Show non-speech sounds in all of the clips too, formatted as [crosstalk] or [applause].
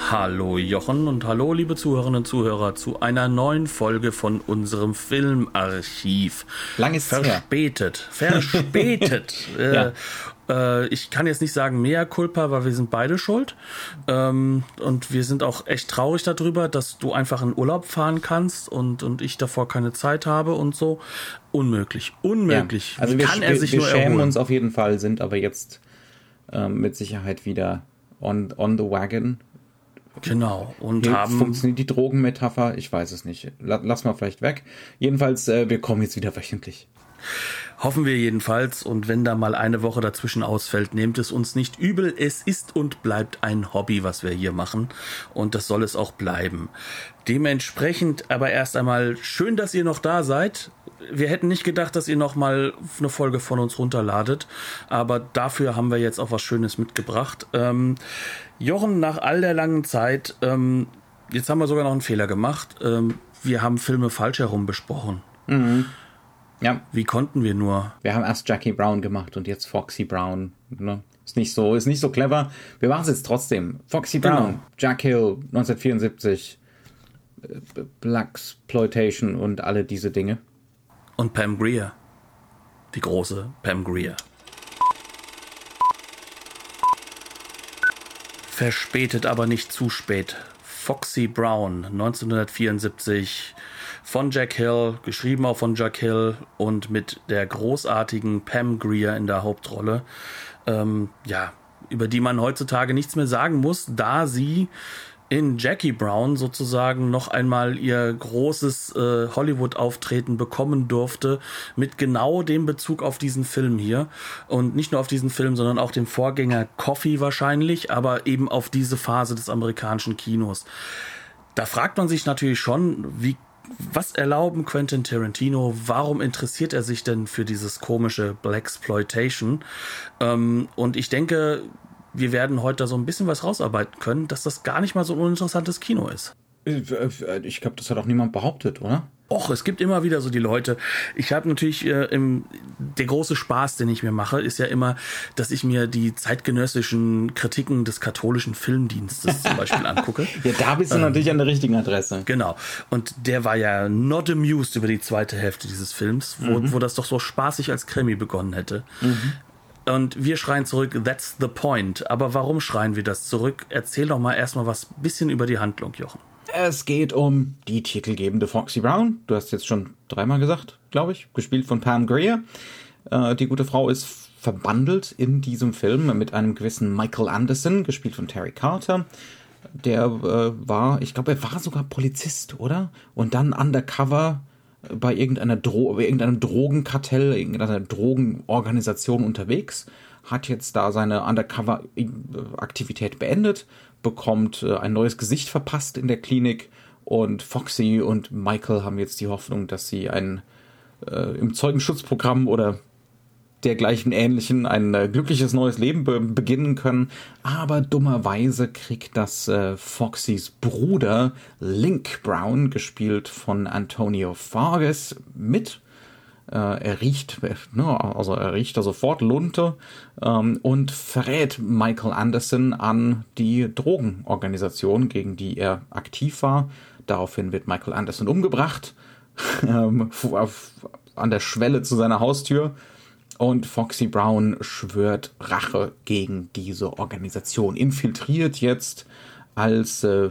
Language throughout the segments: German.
Hallo Jochen und hallo liebe Zuhörerinnen und Zuhörer zu einer neuen Folge von unserem Filmarchiv. Lang ist Verspätet, her. verspätet. [laughs] ja. äh, ich kann jetzt nicht sagen mehr Culpa, weil wir sind beide schuld. Ähm, und wir sind auch echt traurig darüber, dass du einfach in Urlaub fahren kannst und, und ich davor keine Zeit habe und so. Unmöglich, unmöglich. Ja. Also wir, kann er sich wir, wir nur schämen erholen? uns auf jeden Fall, sind aber jetzt ähm, mit Sicherheit wieder on, on the wagon Genau. Und Hier haben. Funktioniert die Drogenmetapher? Ich weiß es nicht. Lass mal vielleicht weg. Jedenfalls, äh, wir kommen jetzt wieder wöchentlich. Hoffen wir jedenfalls. Und wenn da mal eine Woche dazwischen ausfällt, nehmt es uns nicht übel. Es ist und bleibt ein Hobby, was wir hier machen. Und das soll es auch bleiben. Dementsprechend aber erst einmal schön, dass ihr noch da seid. Wir hätten nicht gedacht, dass ihr noch mal eine Folge von uns runterladet. Aber dafür haben wir jetzt auch was Schönes mitgebracht. Ähm, Jochen, nach all der langen Zeit, ähm, jetzt haben wir sogar noch einen Fehler gemacht. Ähm, wir haben Filme falsch herum besprochen. Mhm. Ja. Wie konnten wir nur? Wir haben erst Jackie Brown gemacht und jetzt Foxy Brown. Ne? Ist nicht so, ist nicht so clever. Wir machen es jetzt trotzdem. Foxy Brown, genau. Jack Hill, 1974, äh, Black Exploitation und alle diese Dinge. Und Pam Greer. Die große Pam Greer. Verspätet, aber nicht zu spät. Foxy Brown, 1974, von Jack Hill, geschrieben auch von Jack Hill und mit der großartigen Pam Greer in der Hauptrolle. Ähm, ja, über die man heutzutage nichts mehr sagen muss, da sie in Jackie Brown sozusagen noch einmal ihr großes äh, Hollywood-Auftreten bekommen durfte, mit genau dem Bezug auf diesen Film hier. Und nicht nur auf diesen Film, sondern auch dem Vorgänger Coffee wahrscheinlich, aber eben auf diese Phase des amerikanischen Kinos. Da fragt man sich natürlich schon, wie was erlauben Quentin Tarantino? Warum interessiert er sich denn für dieses komische Black Exploitation? Ähm, und ich denke, wir werden heute so ein bisschen was rausarbeiten können, dass das gar nicht mal so ein uninteressantes Kino ist. Ich glaube, das hat auch niemand behauptet, oder? Och, es gibt immer wieder so die Leute. Ich habe natürlich äh, im, der große Spaß, den ich mir mache, ist ja immer, dass ich mir die zeitgenössischen Kritiken des katholischen Filmdienstes zum Beispiel [laughs] angucke. ja, da bist du ähm, natürlich an der richtigen Adresse. Genau. Und der war ja not amused über die zweite Hälfte dieses Films, wo, mhm. wo das doch so spaßig als Krimi begonnen hätte. Mhm. Und wir schreien zurück, that's the point. Aber warum schreien wir das zurück? Erzähl doch mal erstmal was bisschen über die Handlung, Jochen. Es geht um die titelgebende Foxy Brown. Du hast jetzt schon dreimal gesagt, glaube ich. Gespielt von Pam Greer. Äh, die gute Frau ist verbandelt in diesem Film mit einem gewissen Michael Anderson, gespielt von Terry Carter. Der äh, war, ich glaube, er war sogar Polizist, oder? Und dann undercover bei irgendeiner Dro irgendeinem Drogenkartell, irgendeiner Drogenorganisation unterwegs, hat jetzt da seine Undercover-Aktivität beendet, bekommt äh, ein neues Gesicht verpasst in der Klinik und Foxy und Michael haben jetzt die Hoffnung, dass sie ein äh, im Zeugenschutzprogramm oder dergleichen ähnlichen ein äh, glückliches neues Leben be beginnen können. Aber dummerweise kriegt das äh, Foxys Bruder Link Brown, gespielt von Antonio Fargas, mit. Äh, er riecht, ne, also er riecht da sofort Lunte ähm, und verrät Michael Anderson an die Drogenorganisation, gegen die er aktiv war. Daraufhin wird Michael Anderson umgebracht, [laughs] ähm, an der Schwelle zu seiner Haustür und Foxy Brown schwört Rache gegen diese Organisation, infiltriert jetzt als äh,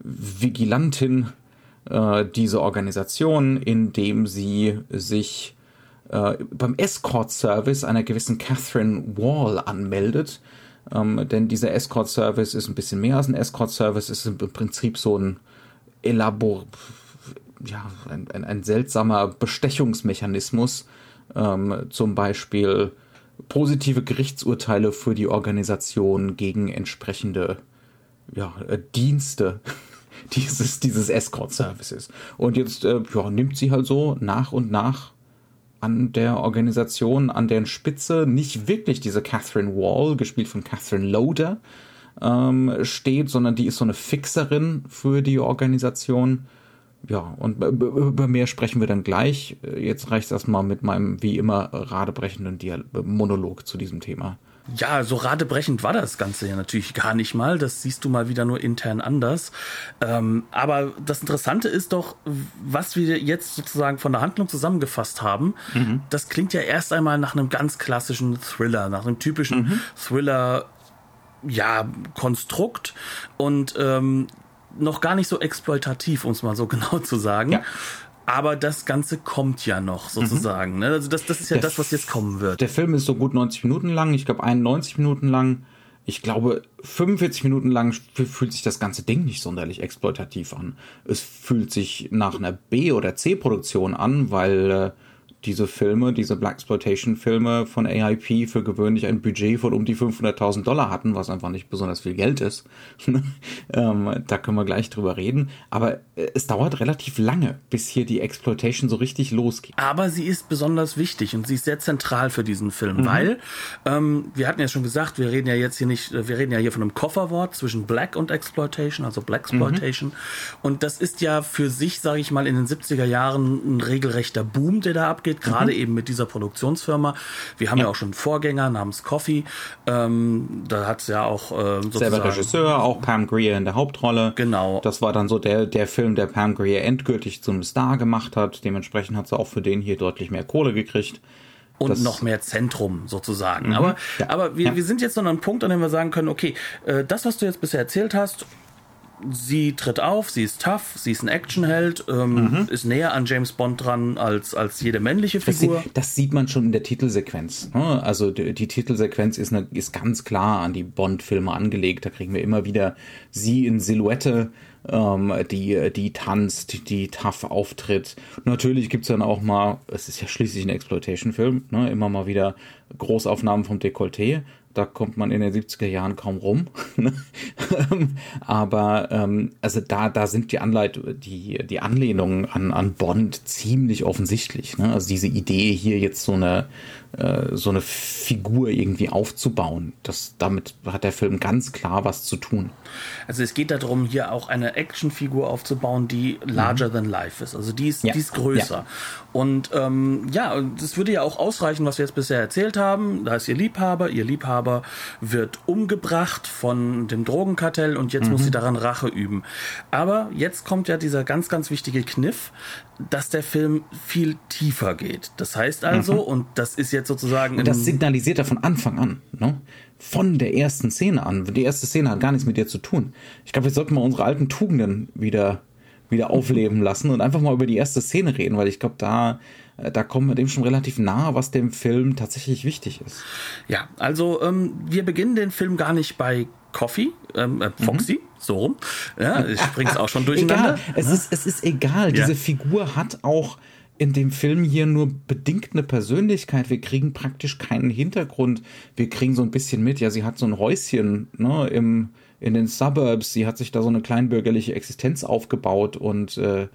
Vigilantin äh, diese Organisation, indem sie sich äh, beim Escort-Service einer gewissen Catherine Wall anmeldet. Ähm, denn dieser Escort-Service ist ein bisschen mehr als ein Escort-Service, ist im Prinzip so ein Elabor, ja, ein, ein, ein seltsamer Bestechungsmechanismus, ähm, zum Beispiel positive Gerichtsurteile für die Organisation gegen entsprechende ja, äh, Dienste, [laughs] dieses, dieses Escort-Services. Und jetzt äh, ja, nimmt sie halt so nach und nach an der Organisation, an deren Spitze nicht wirklich diese Catherine Wall, gespielt von Catherine Loader, ähm, steht, sondern die ist so eine Fixerin für die Organisation. Ja, und über mehr sprechen wir dann gleich. Jetzt reicht es erstmal mit meinem wie immer radebrechenden Monolog zu diesem Thema. Ja, so radebrechend war das Ganze ja natürlich gar nicht mal. Das siehst du mal wieder nur intern anders. Ähm, aber das Interessante ist doch, was wir jetzt sozusagen von der Handlung zusammengefasst haben. Mhm. Das klingt ja erst einmal nach einem ganz klassischen Thriller, nach einem typischen mhm. Thriller, ja, Konstrukt und ähm, noch gar nicht so exploitativ, um es mal so [laughs] genau zu sagen. Ja aber das Ganze kommt ja noch sozusagen. Mhm. Also das, das ist ja der das, was jetzt kommen wird. Der Film ist so gut 90 Minuten lang, ich glaube 91 Minuten lang. Ich glaube, 45 Minuten lang fühlt sich das ganze Ding nicht sonderlich exploitativ an. Es fühlt sich nach einer B- oder C-Produktion an, weil äh, diese Filme, diese Blaxploitation-Filme von AIP für gewöhnlich ein Budget von um die 500.000 Dollar hatten, was einfach nicht besonders viel Geld ist. [laughs] ähm, da können wir gleich drüber reden. Aber äh, es dauert relativ lange, bis hier die Exploitation so richtig losgeht. Aber sie ist besonders wichtig und sie ist sehr zentral für diesen Film, mhm. weil ähm, wir hatten ja schon gesagt, wir reden ja jetzt hier nicht, wir reden ja hier von einem Kofferwort zwischen Black und Exploitation, also Blaxploitation. Mhm. Und das ist ja für sich, sage ich mal, in den 70er Jahren ein regelrechter Boom, der da abgeht geht, gerade mhm. eben mit dieser Produktionsfirma. Wir haben ja, ja auch schon einen Vorgänger namens Coffee. Ähm, da hat es ja auch äh, sozusagen selber Regisseur, auch Pam Grier in der Hauptrolle. Genau. Das war dann so der der Film, der Pam Grier endgültig zum Star gemacht hat. Dementsprechend hat sie auch für den hier deutlich mehr Kohle gekriegt und das noch mehr Zentrum sozusagen. Mhm, aber ja, aber wir, ja. wir sind jetzt noch an einem Punkt, an dem wir sagen können, okay, äh, das, was du jetzt bisher erzählt hast, sie tritt auf, sie ist tough, sie ist ein Actionheld, ähm, mhm. ist näher an James Bond dran als, als jede männliche Figur. Das, das sieht man schon in der Titelsequenz. Ne? Also die, die, Titelsequenz ist, eine, ist ganz klar an die Bond-Filme angelegt. Da kriegen wir immer wieder sie in Silhouette, ähm, die, die tanzt, die tough auftritt. Natürlich gibt's dann auch mal, es ist ja schließlich ein Exploitation-Film, ne? immer mal wieder Großaufnahmen vom Dekolleté da kommt man in den 70er Jahren kaum rum. [laughs] Ne? Aber ähm, also da, da sind die Anleit die, die Anlehnungen an, an Bond ziemlich offensichtlich. Ne? Also diese Idee hier jetzt so eine äh, so eine Figur irgendwie aufzubauen. Das, damit hat der Film ganz klar was zu tun. Also es geht darum, hier auch eine Actionfigur aufzubauen, die larger mhm. than life ist. Also die ist, ja. die ist größer. Ja. Und ähm, ja, das würde ja auch ausreichen, was wir jetzt bisher erzählt haben. Da ist ihr Liebhaber, ihr Liebhaber wird umgebracht von dem Drogenkartell und jetzt mhm. muss sie daran Rache üben. Aber jetzt kommt ja dieser ganz, ganz wichtige Kniff, dass der Film viel tiefer geht. Das heißt also, mhm. und das ist jetzt sozusagen. Und das signalisiert er von Anfang an, ne? Von der ersten Szene an. Die erste Szene hat gar nichts mit dir zu tun. Ich glaube, wir sollten mal unsere alten Tugenden wieder, wieder aufleben lassen und einfach mal über die erste Szene reden, weil ich glaube, da, äh, da kommen wir dem schon relativ nahe, was dem Film tatsächlich wichtig ist. Ja, also ähm, wir beginnen den Film gar nicht bei Coffee, ähm, äh, Foxy, mhm. so rum. Ja, ich bring's auch schon durcheinander. Egal. Es, ist, es ist egal. Ja. Diese Figur hat auch in dem Film hier nur bedingt eine Persönlichkeit. Wir kriegen praktisch keinen Hintergrund. Wir kriegen so ein bisschen mit. Ja, sie hat so ein Häuschen ne, im, in den Suburbs. Sie hat sich da so eine kleinbürgerliche Existenz aufgebaut und äh,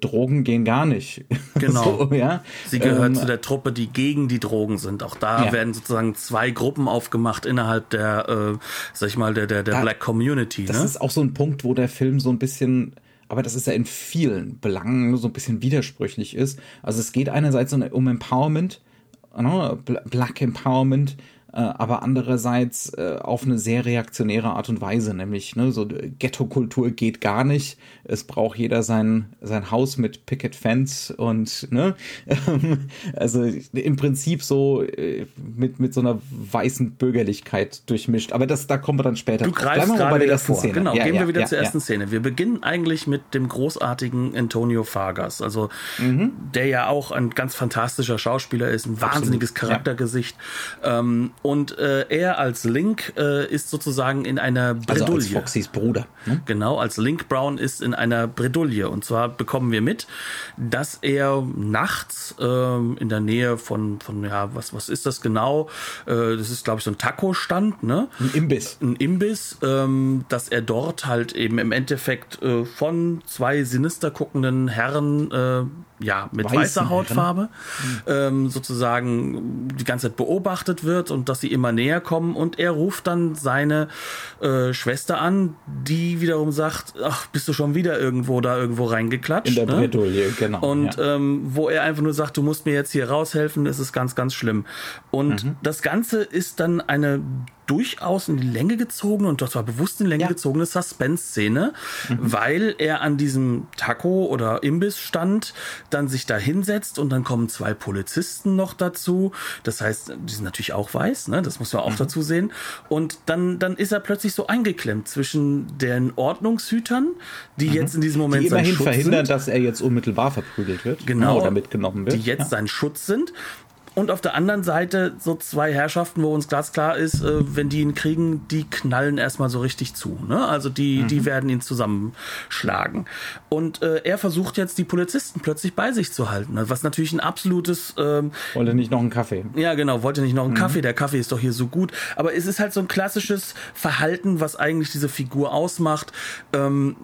Drogen gehen gar nicht. Genau. [laughs] so, ja? Sie gehört ähm, zu der Truppe, die gegen die Drogen sind. Auch da ja. werden sozusagen zwei Gruppen aufgemacht innerhalb der, äh, sag ich mal, der, der, der da, Black Community. Das ne? ist auch so ein Punkt, wo der Film so ein bisschen aber das ist ja in vielen Belangen so ein bisschen widersprüchlich ist. Also es geht einerseits um Empowerment, ne, Black Empowerment, aber andererseits äh, auf eine sehr reaktionäre Art und Weise, nämlich ne, so Ghetto-Kultur geht gar nicht. Es braucht jeder sein sein Haus mit Picket Fence und ne, [laughs] also im Prinzip so äh, mit mit so einer weißen Bürgerlichkeit durchmischt. Aber das da kommen wir dann später. Du greifst gerade bei der ersten Szene. Genau, ja, gehen ja, wir wieder ja, zur ersten Szene. Wir beginnen eigentlich mit dem großartigen Antonio Fargas, also mhm. der ja auch ein ganz fantastischer Schauspieler ist, ein wahnsinniges Charaktergesicht. Ähm, und äh, er als Link äh, ist sozusagen in einer Bredouille. Also als Foxys Bruder. Ne? Genau, als Link Brown ist in einer Bredouille. Und zwar bekommen wir mit, dass er nachts äh, in der Nähe von, von ja, was, was ist das genau? Äh, das ist, glaube ich, so ein Taco-Stand, ne? Ein Imbiss. Ein Imbiss, ähm, dass er dort halt eben im Endeffekt äh, von zwei sinister guckenden Herren äh, ja, mit Weißen weißer Hautfarbe ähm, sozusagen die ganze Zeit beobachtet wird und dass sie immer näher kommen und er ruft dann seine äh, Schwester an, die wiederum sagt, ach, bist du schon wieder irgendwo da irgendwo reingeklatscht? In der ne? Bredouille, genau. Und ja. ähm, wo er einfach nur sagt, du musst mir jetzt hier raushelfen, ist es ganz, ganz schlimm. Und mhm. das Ganze ist dann eine durchaus in die Länge gezogene und das war bewusst in die Länge ja. gezogene Suspense-Szene, mhm. weil er an diesem Taco oder Imbissstand dann sich da hinsetzt und dann kommen zwei Polizisten noch dazu. Das heißt, die sind natürlich auch weiß, ne? das muss man auch mhm. dazu sehen. Und dann, dann ist er plötzlich so eingeklemmt zwischen den Ordnungshütern, die mhm. jetzt in diesem Moment die immerhin verhindern, sind. dass er jetzt unmittelbar verprügelt wird genau, oder mitgenommen wird. Die jetzt ja. sein Schutz sind und auf der anderen Seite so zwei Herrschaften, wo uns glasklar ist, äh, wenn die ihn kriegen, die knallen erstmal so richtig zu. Ne? Also die, mhm. die werden ihn zusammenschlagen. Und äh, er versucht jetzt, die Polizisten plötzlich bei sich zu halten. Was natürlich ein absolutes. Ähm, wollte nicht noch einen Kaffee. Ja, genau, wollte nicht noch einen mhm. Kaffee. Der Kaffee ist doch hier so gut. Aber es ist halt so ein klassisches Verhalten, was eigentlich diese Figur ausmacht. Ähm,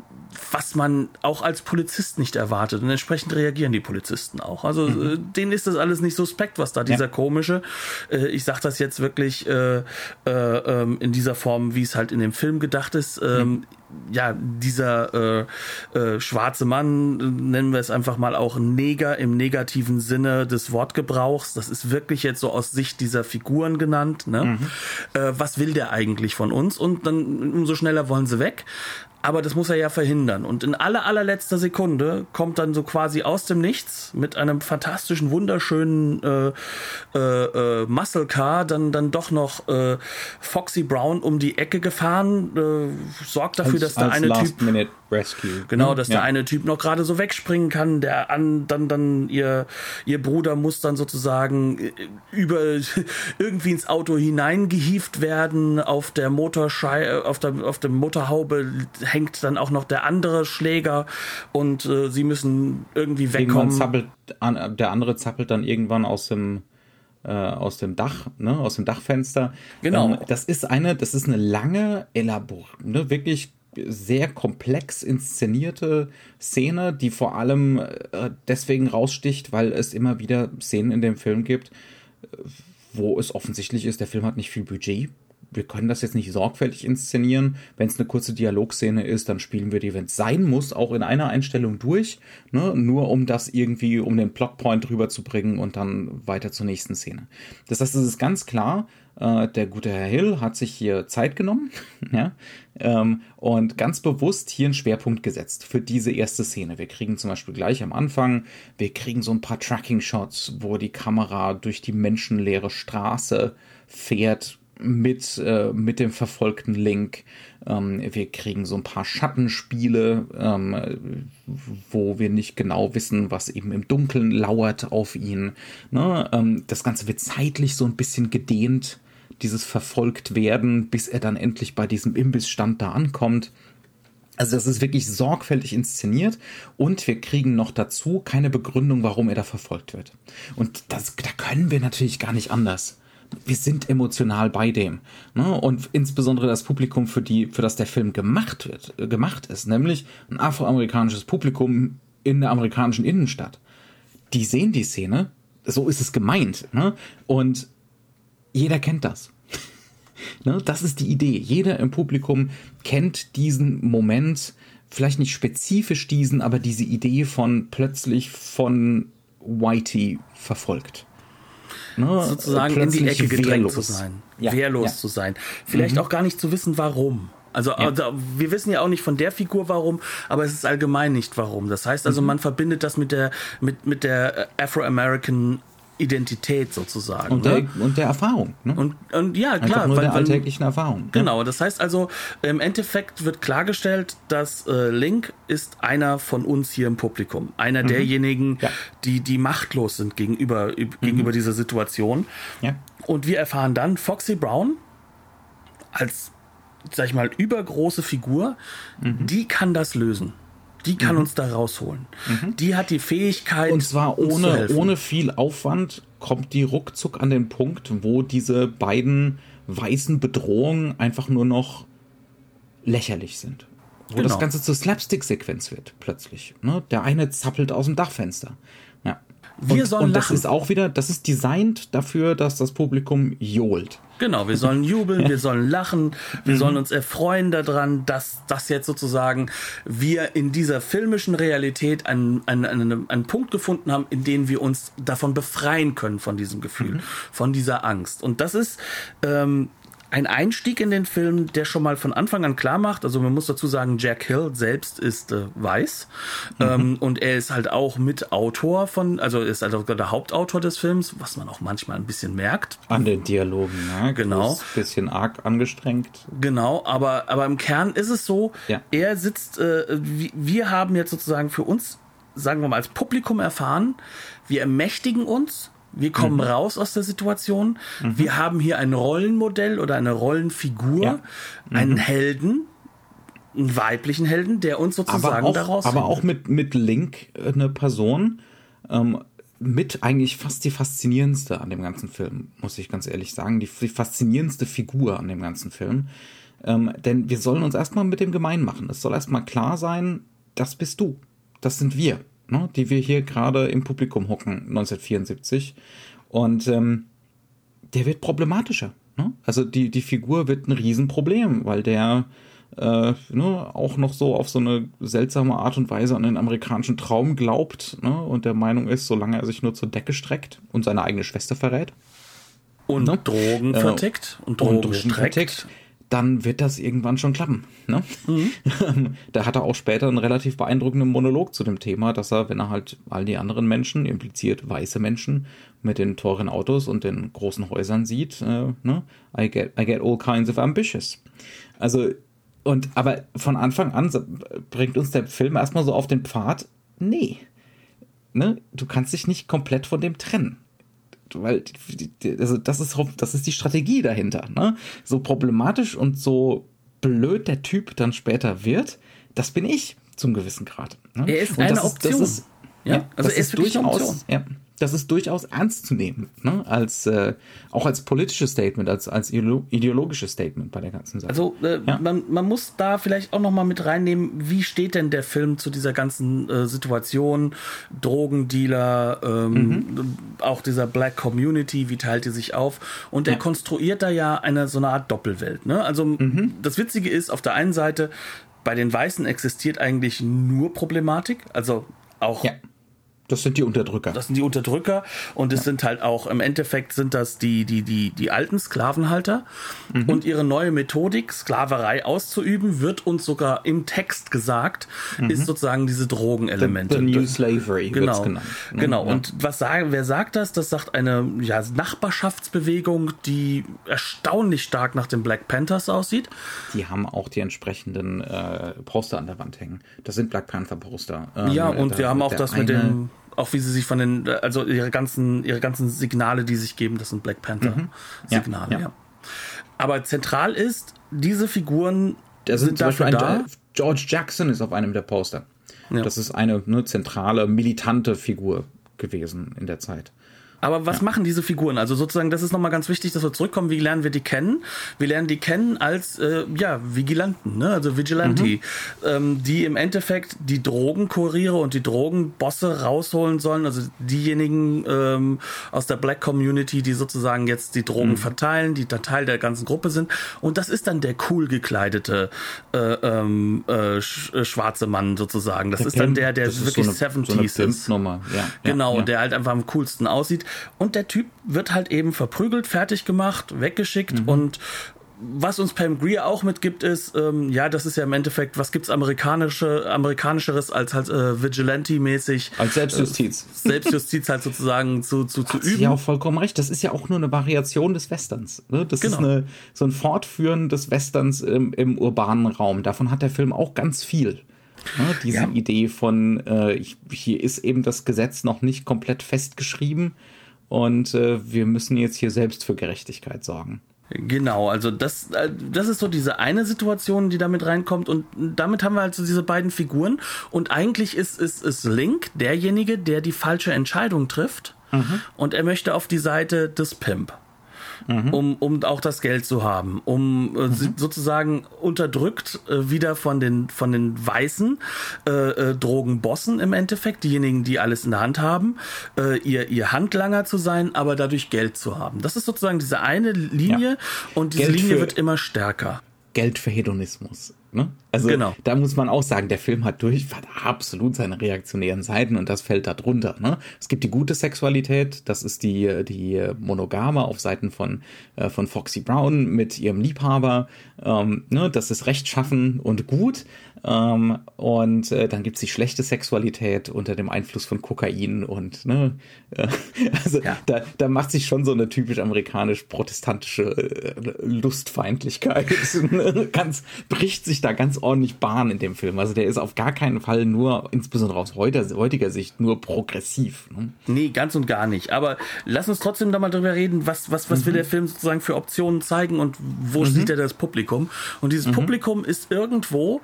was man auch als Polizist nicht erwartet. Und entsprechend reagieren die Polizisten auch. Also mhm. Äh, denen ist das alles nicht suspekt, was da dieser ja. komische, äh, ich sag das jetzt wirklich äh, äh, ähm, in dieser Form, wie es halt in dem Film gedacht ist. Ähm, mhm. Ja, dieser äh, äh, schwarze Mann, nennen wir es einfach mal auch Neger im negativen Sinne des Wortgebrauchs. Das ist wirklich jetzt so aus Sicht dieser Figuren genannt. Ne? Mhm. was will der eigentlich von uns? Und dann umso schneller wollen sie weg aber das muss er ja verhindern. Und in aller, allerletzter Sekunde kommt dann so quasi aus dem Nichts mit einem fantastischen, wunderschönen äh, äh, äh, Muscle Car dann, dann doch noch äh, Foxy Brown um die Ecke gefahren, äh, sorgt dafür, als, dass da eine Typ. Minute Rescue. Genau, dass ja. der eine Typ noch gerade so wegspringen kann, der an, dann, dann ihr, ihr Bruder muss dann sozusagen äh, über [laughs] irgendwie ins Auto hineingehieft werden, auf der Motorschei, auf der, auf der Motorhaube hängt dann auch noch der andere Schläger und äh, sie müssen irgendwie wegkommen. Zappelt, der andere zappelt dann irgendwann aus dem äh, aus dem Dach, ne, aus dem Dachfenster. Genau. Ähm, das ist eine, das ist eine lange, elabor, ne, wirklich sehr komplex inszenierte Szene, die vor allem äh, deswegen raussticht, weil es immer wieder Szenen in dem Film gibt, wo es offensichtlich ist, der Film hat nicht viel Budget wir können das jetzt nicht sorgfältig inszenieren. Wenn es eine kurze Dialogszene ist, dann spielen wir die, wenn es sein muss, auch in einer Einstellung durch, ne? nur um das irgendwie, um den Plotpoint rüberzubringen und dann weiter zur nächsten Szene. Das heißt, es ist ganz klar, äh, der gute Herr Hill hat sich hier Zeit genommen [laughs] ja? Ähm, und ganz bewusst hier einen Schwerpunkt gesetzt für diese erste Szene. Wir kriegen zum Beispiel gleich am Anfang, wir kriegen so ein paar Tracking-Shots, wo die Kamera durch die menschenleere Straße fährt, mit, äh, mit dem verfolgten Link. Ähm, wir kriegen so ein paar Schattenspiele, ähm, wo wir nicht genau wissen, was eben im Dunkeln lauert auf ihn. Ne? Ähm, das Ganze wird zeitlich so ein bisschen gedehnt, dieses verfolgt werden, bis er dann endlich bei diesem Imbissstand da ankommt. Also das ist wirklich sorgfältig inszeniert und wir kriegen noch dazu keine Begründung, warum er da verfolgt wird. Und das, da können wir natürlich gar nicht anders wir sind emotional bei dem. Ne? Und insbesondere das Publikum, für, die, für das der Film gemacht wird, äh, gemacht ist, nämlich ein afroamerikanisches Publikum in der amerikanischen Innenstadt. Die sehen die Szene, so ist es gemeint. Ne? Und jeder kennt das. [laughs] ne? Das ist die Idee. Jeder im Publikum kennt diesen Moment, vielleicht nicht spezifisch diesen, aber diese Idee von plötzlich von Whitey verfolgt ne, sozusagen in die Ecke gedrängt wehrlos. zu sein, ja, wehrlos ja. zu sein. Vielleicht mhm. auch gar nicht zu wissen, warum. Also, ja. also, wir wissen ja auch nicht von der Figur warum, aber es ist allgemein nicht warum. Das heißt also, mhm. man verbindet das mit der mit mit der Afro-American Identität sozusagen. Und, ne? der, und der Erfahrung. Ne? Und, und ja, Einfach klar. Nur weil, der alltäglichen Erfahrung. Ne? Genau, das heißt also, im Endeffekt wird klargestellt, dass äh, Link ist einer von uns hier im Publikum. Einer mhm. derjenigen, ja. die, die machtlos sind gegenüber, mhm. gegenüber dieser Situation. Ja. Und wir erfahren dann Foxy Brown als, sag ich mal, übergroße Figur, mhm. die kann das lösen. Die kann mhm. uns da rausholen. Mhm. Die hat die Fähigkeit. Und zwar ohne, ohne viel Aufwand kommt die ruckzuck an den Punkt, wo diese beiden weißen Bedrohungen einfach nur noch lächerlich sind. Wo genau. das Ganze zur Slapstick-Sequenz wird, plötzlich. Ne? Der eine zappelt aus dem Dachfenster. Wir und, sollen und das ist auch wieder, das ist designt dafür, dass das Publikum johlt. Genau, wir sollen jubeln, wir sollen lachen, wir mhm. sollen uns erfreuen daran, dass das jetzt sozusagen wir in dieser filmischen Realität einen, einen, einen, einen Punkt gefunden haben, in dem wir uns davon befreien können, von diesem Gefühl, mhm. von dieser Angst. Und das ist ähm, ein Einstieg in den Film, der schon mal von Anfang an klar macht, also man muss dazu sagen, Jack Hill selbst ist äh, weiß mhm. ähm, und er ist halt auch Mitautor von, also ist also der Hauptautor des Films, was man auch manchmal ein bisschen merkt. An den Dialogen, ne? Genau. Ein bisschen arg angestrengt. Genau, aber, aber im Kern ist es so, ja. er sitzt, äh, wir haben jetzt sozusagen für uns, sagen wir mal, als Publikum erfahren, wir ermächtigen uns wir kommen mhm. raus aus der Situation. Mhm. Wir haben hier ein Rollenmodell oder eine Rollenfigur, ja. mhm. einen Helden, einen weiblichen Helden, der uns sozusagen aber auch, daraus. Aber auch mit, mit Link äh, eine Person, ähm, mit eigentlich fast die faszinierendste an dem ganzen Film, muss ich ganz ehrlich sagen. Die, die faszinierendste Figur an dem ganzen Film. Ähm, denn wir sollen uns erstmal mit dem gemein machen. Es soll erstmal klar sein, das bist du. Das sind wir ne, die wir hier gerade im Publikum hocken, 1974. Und ähm, der wird problematischer. Ne? Also die, die Figur wird ein Riesenproblem, weil der äh, ne, auch noch so auf so eine seltsame Art und Weise an den amerikanischen Traum glaubt ne, und der Meinung ist, solange er sich nur zur Decke streckt und seine eigene Schwester verrät. Und ne? Drogen äh, vertickt und Drogen, und Drogen vertickt dann wird das irgendwann schon klappen. Ne? Mhm. [laughs] da hat er auch später einen relativ beeindruckenden Monolog zu dem Thema, dass er, wenn er halt all die anderen Menschen, impliziert weiße Menschen, mit den teuren Autos und den großen Häusern sieht, äh, ne? I, get, I get all kinds of ambitious. Also, und aber von Anfang an bringt uns der Film erstmal so auf den Pfad, nee. Ne? Du kannst dich nicht komplett von dem trennen weil also das ist das ist die Strategie dahinter. Ne? So problematisch und so blöd der Typ dann später wird, das bin ich zum gewissen Grad. Ne? Er ist und eine Option. Ist, ja, ja, also er ist, ist durchaus. Ja, das ist durchaus ernst zu nehmen, ne? als äh, auch als politisches Statement, als als ideologisches Statement bei der ganzen Sache. Also äh, ja. man, man muss da vielleicht auch noch mal mit reinnehmen, wie steht denn der Film zu dieser ganzen äh, Situation, Drogendealer, ähm, mhm. auch dieser Black Community, wie teilt die sich auf? Und er ja. konstruiert da ja eine so eine Art Doppelwelt. Ne? Also mhm. das Witzige ist, auf der einen Seite bei den Weißen existiert eigentlich nur Problematik, also auch ja das sind die Unterdrücker. Das sind die Unterdrücker und es ja. sind halt auch im Endeffekt sind das die die die die alten Sklavenhalter mhm. und ihre neue Methodik Sklaverei auszuüben wird uns sogar im Text gesagt mhm. ist sozusagen diese Drogenelemente. The, the New Slavery genau genannt, ne? genau ja. und was sagen wer sagt das? Das sagt eine ja Nachbarschaftsbewegung, die erstaunlich stark nach den Black Panthers aussieht. Die haben auch die entsprechenden äh, Poster an der Wand hängen. Das sind Black Panther Poster. Ähm, ja und wir haben auch das mit dem auch wie sie sich von den, also ihre ganzen, ihre ganzen Signale, die sich geben, das sind Black Panther mhm. Signale, ja, ja. ja, Aber zentral ist, diese Figuren da sind, sind dafür da. George Jackson ist auf einem der Poster. Ja. Das ist eine ne, zentrale, militante Figur gewesen in der Zeit. Aber was ja. machen diese Figuren? Also sozusagen, das ist nochmal ganz wichtig, dass wir zurückkommen. Wie lernen wir die kennen? Wir lernen die kennen als äh, ja Vigilanten, ne? also Vigilanti, mhm. ähm, die im Endeffekt die Drogenkuriere und die Drogenbosse rausholen sollen. Also diejenigen ähm, aus der Black Community, die sozusagen jetzt die Drogen mhm. verteilen, die dann Teil der ganzen Gruppe sind. Und das ist dann der cool gekleidete äh, ähm, äh, sch äh, schwarze Mann sozusagen. Das der ist Pimp, dann der, der wirklich so eine, 70s so ist. Ja, genau, ja. der halt einfach am coolsten aussieht. Und der Typ wird halt eben verprügelt, fertig gemacht, weggeschickt mhm. und was uns Pam Greer auch mitgibt, ist, ähm, ja, das ist ja im Endeffekt, was gibt's amerikanische, amerikanischeres als halt äh, Vigilante-mäßig. Als Selbstjustiz. Äh, Selbstjustiz halt sozusagen zu, zu, zu üben. Ja, auch vollkommen recht. Das ist ja auch nur eine Variation des Westerns. Ne? Das genau. ist eine, so ein Fortführen des Westerns im, im urbanen Raum. Davon hat der Film auch ganz viel. Ne? Diese ja. Idee von, äh, ich, hier ist eben das Gesetz noch nicht komplett festgeschrieben und äh, wir müssen jetzt hier selbst für Gerechtigkeit sorgen. Genau, also das, äh, das ist so diese eine Situation, die damit reinkommt und damit haben wir also diese beiden Figuren und eigentlich ist, ist, ist Link derjenige, der die falsche Entscheidung trifft mhm. und er möchte auf die Seite des Pimp mhm. um, um auch das Geld zu haben, um äh, mhm. sozusagen unterdrückt äh, wieder von den, von den weißen äh, äh, Drogenbossen im Endeffekt, diejenigen, die alles in der Hand haben, äh, ihr, ihr Handlanger zu sein, aber dadurch Geld zu haben. Das ist sozusagen diese eine Linie ja. und diese Geld Linie wird immer stärker. Geld für Hedonismus. Ne? Also genau. da muss man auch sagen, der Film hat durch absolut seine reaktionären Seiten und das fällt da drunter. Ne? Es gibt die gute Sexualität, das ist die, die Monogame auf Seiten von, äh, von Foxy Brown mit ihrem Liebhaber. Ähm, ne? Das ist rechtschaffen und gut. Ähm, und äh, dann gibt's die schlechte Sexualität unter dem Einfluss von Kokain und ne, äh, [laughs] also ja. da, da macht sich schon so eine typisch amerikanisch-protestantische äh, Lustfeindlichkeit. [laughs] ganz, bricht sich da ganz ordentlich Bahn in dem Film. Also der ist auf gar keinen Fall nur, insbesondere aus heutiger Sicht, nur progressiv. Ne? Nee, ganz und gar nicht. Aber lass uns trotzdem da mal drüber reden, was, was, was mhm. will der Film sozusagen für Optionen zeigen und wo mhm. sieht er das Publikum? Und dieses mhm. Publikum ist irgendwo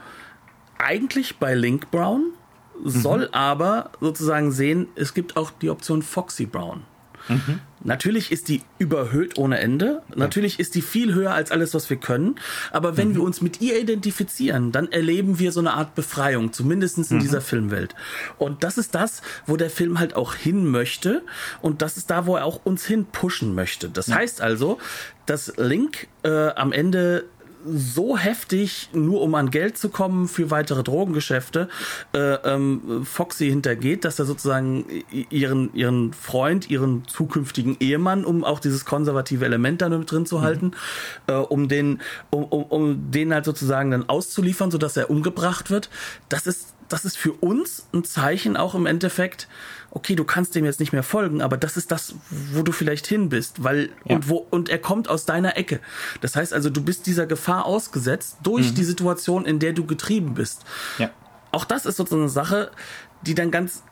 eigentlich bei Link Brown, soll mhm. aber sozusagen sehen, es gibt auch die Option Foxy Brown. Mhm. Natürlich ist die überhöht ohne Ende. Ja. Natürlich ist die viel höher als alles, was wir können. Aber wenn mhm. wir uns mit ihr identifizieren, dann erleben wir so eine Art Befreiung, zumindest in mhm. dieser Filmwelt. Und das ist das, wo der Film halt auch hin möchte. Und das ist da, wo er auch uns hin pushen möchte. Das heißt also, dass Link äh, am Ende so heftig, nur um an Geld zu kommen für weitere Drogengeschäfte, äh, ähm, Foxy hintergeht, dass er sozusagen ihren, ihren Freund, ihren zukünftigen Ehemann, um auch dieses konservative Element da mit drin zu mhm. halten, mhm. äh, um den, um, um, um den halt sozusagen dann auszuliefern, sodass er umgebracht wird. Das ist, das ist für uns ein Zeichen auch im Endeffekt, okay, du kannst dem jetzt nicht mehr folgen, aber das ist das, wo du vielleicht hin bist, weil ja. und wo und er kommt aus deiner Ecke. Das heißt also, du bist dieser Gefahr ausgesetzt durch mhm. die Situation, in der du getrieben bist. Ja. Auch das ist sozusagen eine Sache, die dann ganz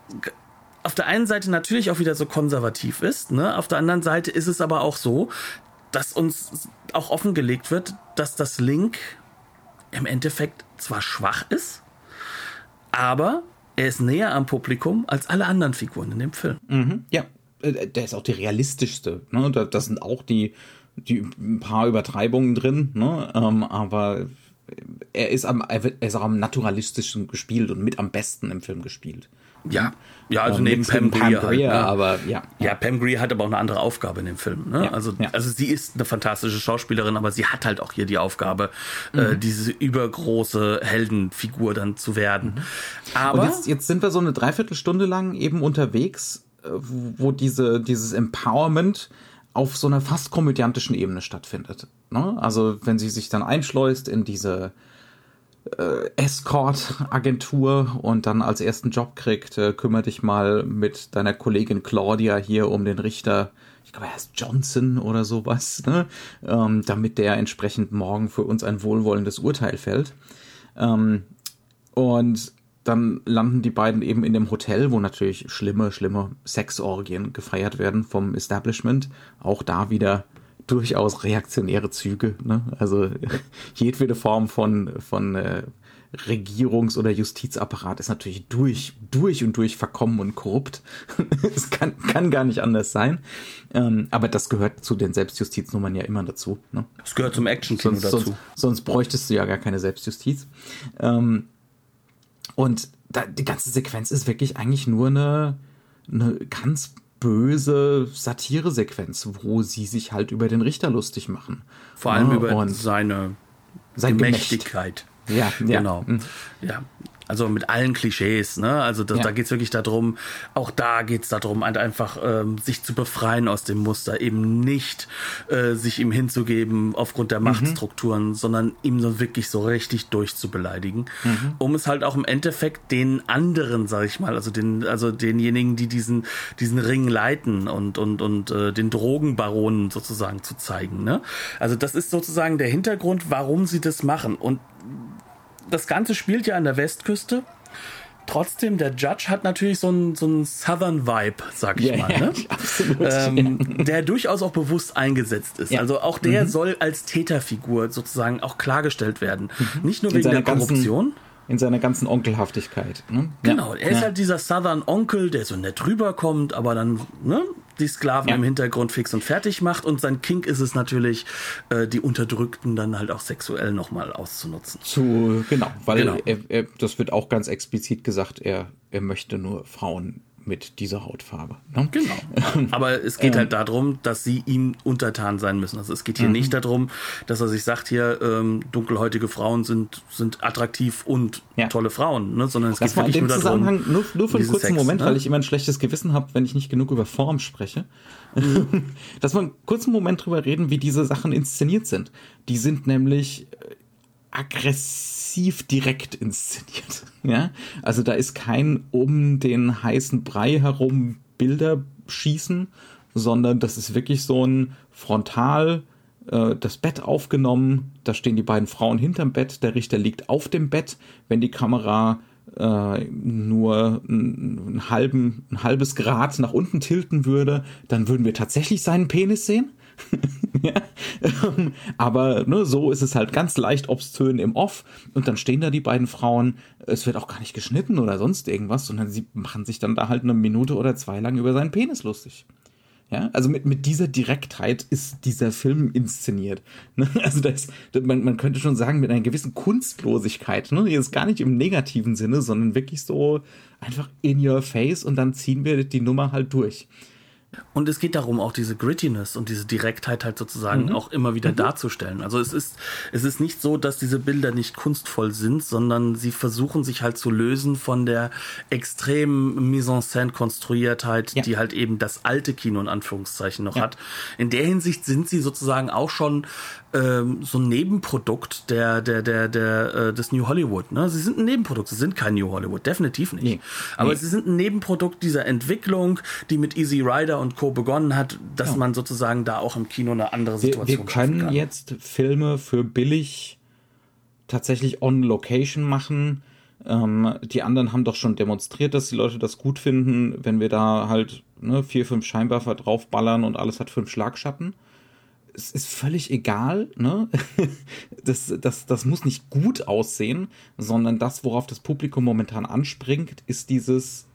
auf der einen Seite natürlich auch wieder so konservativ ist, ne? Auf der anderen Seite ist es aber auch so, dass uns auch offengelegt wird, dass das Link im Endeffekt zwar schwach ist, aber er ist näher am Publikum als alle anderen Figuren in dem Film. Mhm, ja, äh, der ist auch die realistischste. Ne? Da, da sind auch die, die ein paar Übertreibungen drin, ne? Ähm, aber er ist am, er ist auch am naturalistischsten gespielt und mit am besten im Film gespielt. Ja, ja, also ähm, neben Pam Grier, halt, ne? aber ja. Ja, Pam Grier hat aber auch eine andere Aufgabe in dem Film. Ne? Ja, also, ja. also sie ist eine fantastische Schauspielerin, aber sie hat halt auch hier die Aufgabe, äh, mhm. äh, diese übergroße Heldenfigur dann zu werden. Mhm. Aber Und jetzt, jetzt sind wir so eine Dreiviertelstunde lang eben unterwegs, äh, wo diese, dieses Empowerment auf so einer fast komödiantischen Ebene stattfindet. Ne? Also wenn sie sich dann einschleust in diese äh, Escort-Agentur und dann als ersten Job kriegt, äh, kümmere dich mal mit deiner Kollegin Claudia hier um den Richter, ich glaube, er heißt Johnson oder sowas, ne? ähm, damit der entsprechend morgen für uns ein wohlwollendes Urteil fällt. Ähm, und dann landen die beiden eben in dem Hotel, wo natürlich schlimme, schlimme Sexorgien gefeiert werden vom Establishment. Auch da wieder durchaus reaktionäre Züge. Ne? Also [laughs] jedwede Form von, von äh, Regierungs- oder Justizapparat ist natürlich durch, durch und durch verkommen und korrupt. [laughs] Es kann, kann gar nicht anders sein. Ähm, aber das gehört zu den Selbstjustiznummern ja immer dazu. Ne? Das gehört zum Action-Kino dazu. Sonst, sonst, bräuchtest du ja gar keine Selbstjustiz. Ähm, und da, die ganze Sequenz ist wirklich eigentlich nur eine, eine ganz böse Satiresequenz, wo sie sich halt über den Richter lustig machen. Vor allem ja, über seine, seine Mächtigkeit. Ja, ja, genau. Mhm. Ja, also mit allen Klischees, ne? Also da, ja. da geht es wirklich darum, auch da geht es darum, einfach ähm, sich zu befreien aus dem Muster, eben nicht äh, sich ihm hinzugeben aufgrund der mhm. Machtstrukturen, sondern ihm so wirklich so richtig durchzubeleidigen, mhm. um es halt auch im Endeffekt den anderen, sag ich mal, also den, also denjenigen, die diesen, diesen Ring leiten und, und, und äh, den Drogenbaronen sozusagen zu zeigen. Ne? Also das ist sozusagen der Hintergrund, warum sie das machen. Und das Ganze spielt ja an der Westküste. trotzdem, der Judge hat natürlich so einen so einen Southern Vibe, sag ich ja, mal, ne? [laughs] absolut. Ähm, der durchaus auch bewusst eingesetzt ist. Ja. Also auch der mhm. soll als Täterfigur sozusagen auch klargestellt werden. Mhm. Nicht nur wegen der Korruption. In seiner ganzen Onkelhaftigkeit. Ne? Genau, er ist halt dieser Southern Onkel, der so nett rüberkommt, aber dann ne, die Sklaven ja. im Hintergrund fix und fertig macht. Und sein Kink ist es natürlich, äh, die Unterdrückten dann halt auch sexuell nochmal auszunutzen. Zu, genau, weil genau. Er, er, das wird auch ganz explizit gesagt, er, er möchte nur Frauen mit dieser Hautfarbe. Ne? Genau. [laughs] Aber es geht halt darum, dass sie ihm untertan sein müssen. Also es geht hier mhm. nicht darum, dass er sich sagt, hier ähm, dunkelhäutige Frauen sind, sind attraktiv und ja. tolle Frauen, ne? sondern es das geht wirklich nur darum. Nur, nur für einen kurzen Sex, Moment, ne? weil ich immer ein schlechtes Gewissen habe, wenn ich nicht genug über Form spreche. Mhm. [laughs] dass wir einen kurzen Moment drüber reden, wie diese Sachen inszeniert sind. Die sind nämlich äh, aggressiv direkt inszeniert. [laughs] Ja, also da ist kein um den heißen Brei herum Bilder schießen, sondern das ist wirklich so ein frontal äh, das Bett aufgenommen. Da stehen die beiden Frauen hinterm Bett. Der Richter liegt auf dem Bett. Wenn die Kamera äh, nur einen halben, ein halbes Grad nach unten tilten würde, dann würden wir tatsächlich seinen Penis sehen. [laughs] ja. Ähm, aber ne, so ist es halt ganz leicht obszön im Off und dann stehen da die beiden Frauen. Es wird auch gar nicht geschnitten oder sonst irgendwas, sondern sie machen sich dann da halt eine Minute oder zwei lang über seinen Penis lustig. Ja, also mit, mit dieser Direktheit ist dieser Film inszeniert. [laughs] Ne? Also das, man, man könnte schon sagen, mit einer gewissen Kunstlosigkeit. Ne? Jetzt gar nicht im negativen Sinne, sondern wirklich so einfach in your face und dann ziehen wir die Nummer halt durch. Und es geht darum, auch diese Grittiness und diese Direktheit halt sozusagen mhm. auch immer wieder mhm. darzustellen. Also es ist, es ist nicht so, dass diese Bilder nicht kunstvoll sind, sondern sie versuchen sich halt zu lösen von der extremen Mise-en-Scène-Konstruiertheit, ja. die halt eben das alte Kino in Anführungszeichen noch ja. hat. In der Hinsicht sind sie sozusagen auch schon ähm, so ein Nebenprodukt der, der, der, der, äh, des New Hollywood. Ne? Sie sind ein Nebenprodukt, sie sind kein New Hollywood, definitiv nicht. Nee. Aber nee. sie sind ein Nebenprodukt dieser Entwicklung, die mit Easy Rider und Co. begonnen hat, dass ja. man sozusagen da auch im Kino eine andere Situation Wir, wir können kann. jetzt Filme für billig tatsächlich on Location machen. Ähm, die anderen haben doch schon demonstriert, dass die Leute das gut finden, wenn wir da halt ne, vier, fünf Scheinwerfer draufballern und alles hat fünf Schlagschatten es ist völlig egal, ne? [laughs] Das, das, das muss nicht gut aussehen, sondern das, worauf das Publikum momentan anspringt, ist dieses,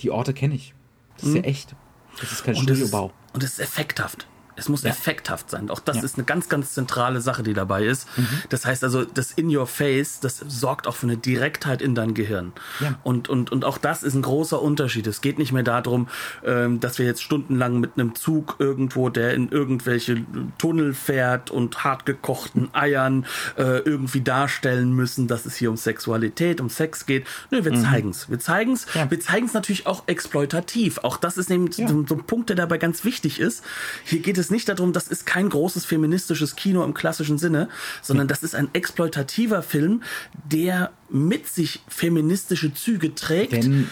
die Orte kenne ich. Das ist mhm. ja echt. Das ist kein Studiobau. Und es ist effekthaft. Es muss ja. effekthaft sein. Auch das ja. ist eine ganz, ganz zentrale Sache, die dabei ist. Mhm. Das heißt also, das In Your Face, das sorgt auch für eine Direktheit in dein Gehirn. Ja. Und, und, und auch das ist ein großer Unterschied. Es geht nicht mehr darum, ähm, dass wir jetzt stundenlang mit einem Zug irgendwo, der in irgendwelche Tunnel fährt und hartgekochten Eiern äh, irgendwie darstellen müssen, dass es hier um Sexualität, um Sex geht. Nö, wir mhm. zeigen's. Wir zeigen's. Ja. Wir zeigen's natürlich auch exploitativ. Auch das ist nämlich so, so ein Punkt, der dabei ganz wichtig ist. Hier geht es es nicht darum, das ist kein großes feministisches Kino im klassischen Sinne, sondern das ist ein exploitativer Film, der mit sich feministische Züge trägt, Denn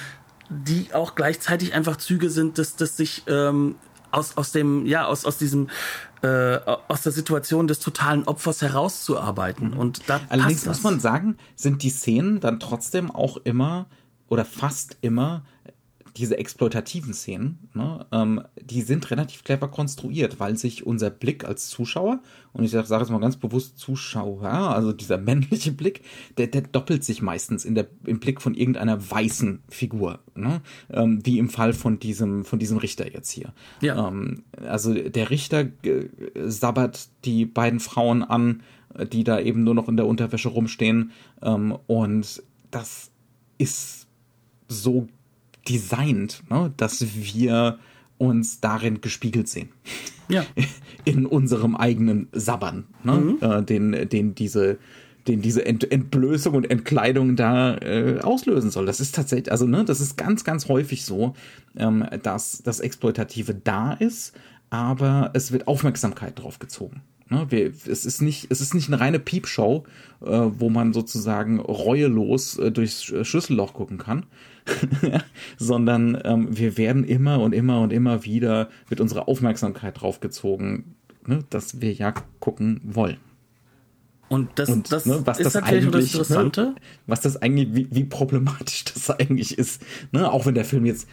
die auch gleichzeitig einfach Züge sind, dass, dass sich ähm, aus, aus dem, ja, aus, aus diesem äh, aus der Situation des totalen Opfers herauszuarbeiten. Mhm. Und da Allerdings muss man sagen, sind die Szenen dann trotzdem auch immer oder fast immer diese exploitativen Szenen, ne, ähm, die sind relativ clever konstruiert, weil sich unser Blick als Zuschauer, und ich sage sag jetzt mal ganz bewusst Zuschauer, also dieser [laughs] männliche Blick, der, der doppelt sich meistens in der, im Blick von irgendeiner weißen Figur, ne, ähm, wie im Fall von diesem, von diesem Richter jetzt hier. Ja. Ähm, also der Richter äh, sabbert die beiden Frauen an, die da eben nur noch in der Unterwäsche rumstehen, ähm, und das ist so designt, ne, dass wir uns darin gespiegelt sehen. Ja. [laughs] In unserem eigenen Sabbern, ne, mhm. äh, den, den diese den diese Ent Entblößung und Entkleidung da äh, auslösen soll. Das ist tatsächlich, also ne, das ist ganz, ganz häufig so, ähm, dass das Exploitative da ist, aber es wird Aufmerksamkeit drauf gezogen. Ne, wir, es, ist nicht, es ist nicht eine reine Piepshow, äh, wo man sozusagen reuelos äh, durchs Schlüsselloch gucken kann, [laughs] sondern ähm, wir werden immer und immer und immer wieder mit unserer Aufmerksamkeit draufgezogen, ne, dass wir ja gucken wollen. Und das, Und, das ne, was ist das natürlich das eigentlich, Interessante. Ne, was das eigentlich, wie, wie problematisch [laughs] das eigentlich ist. Ne? Auch wenn der Film jetzt,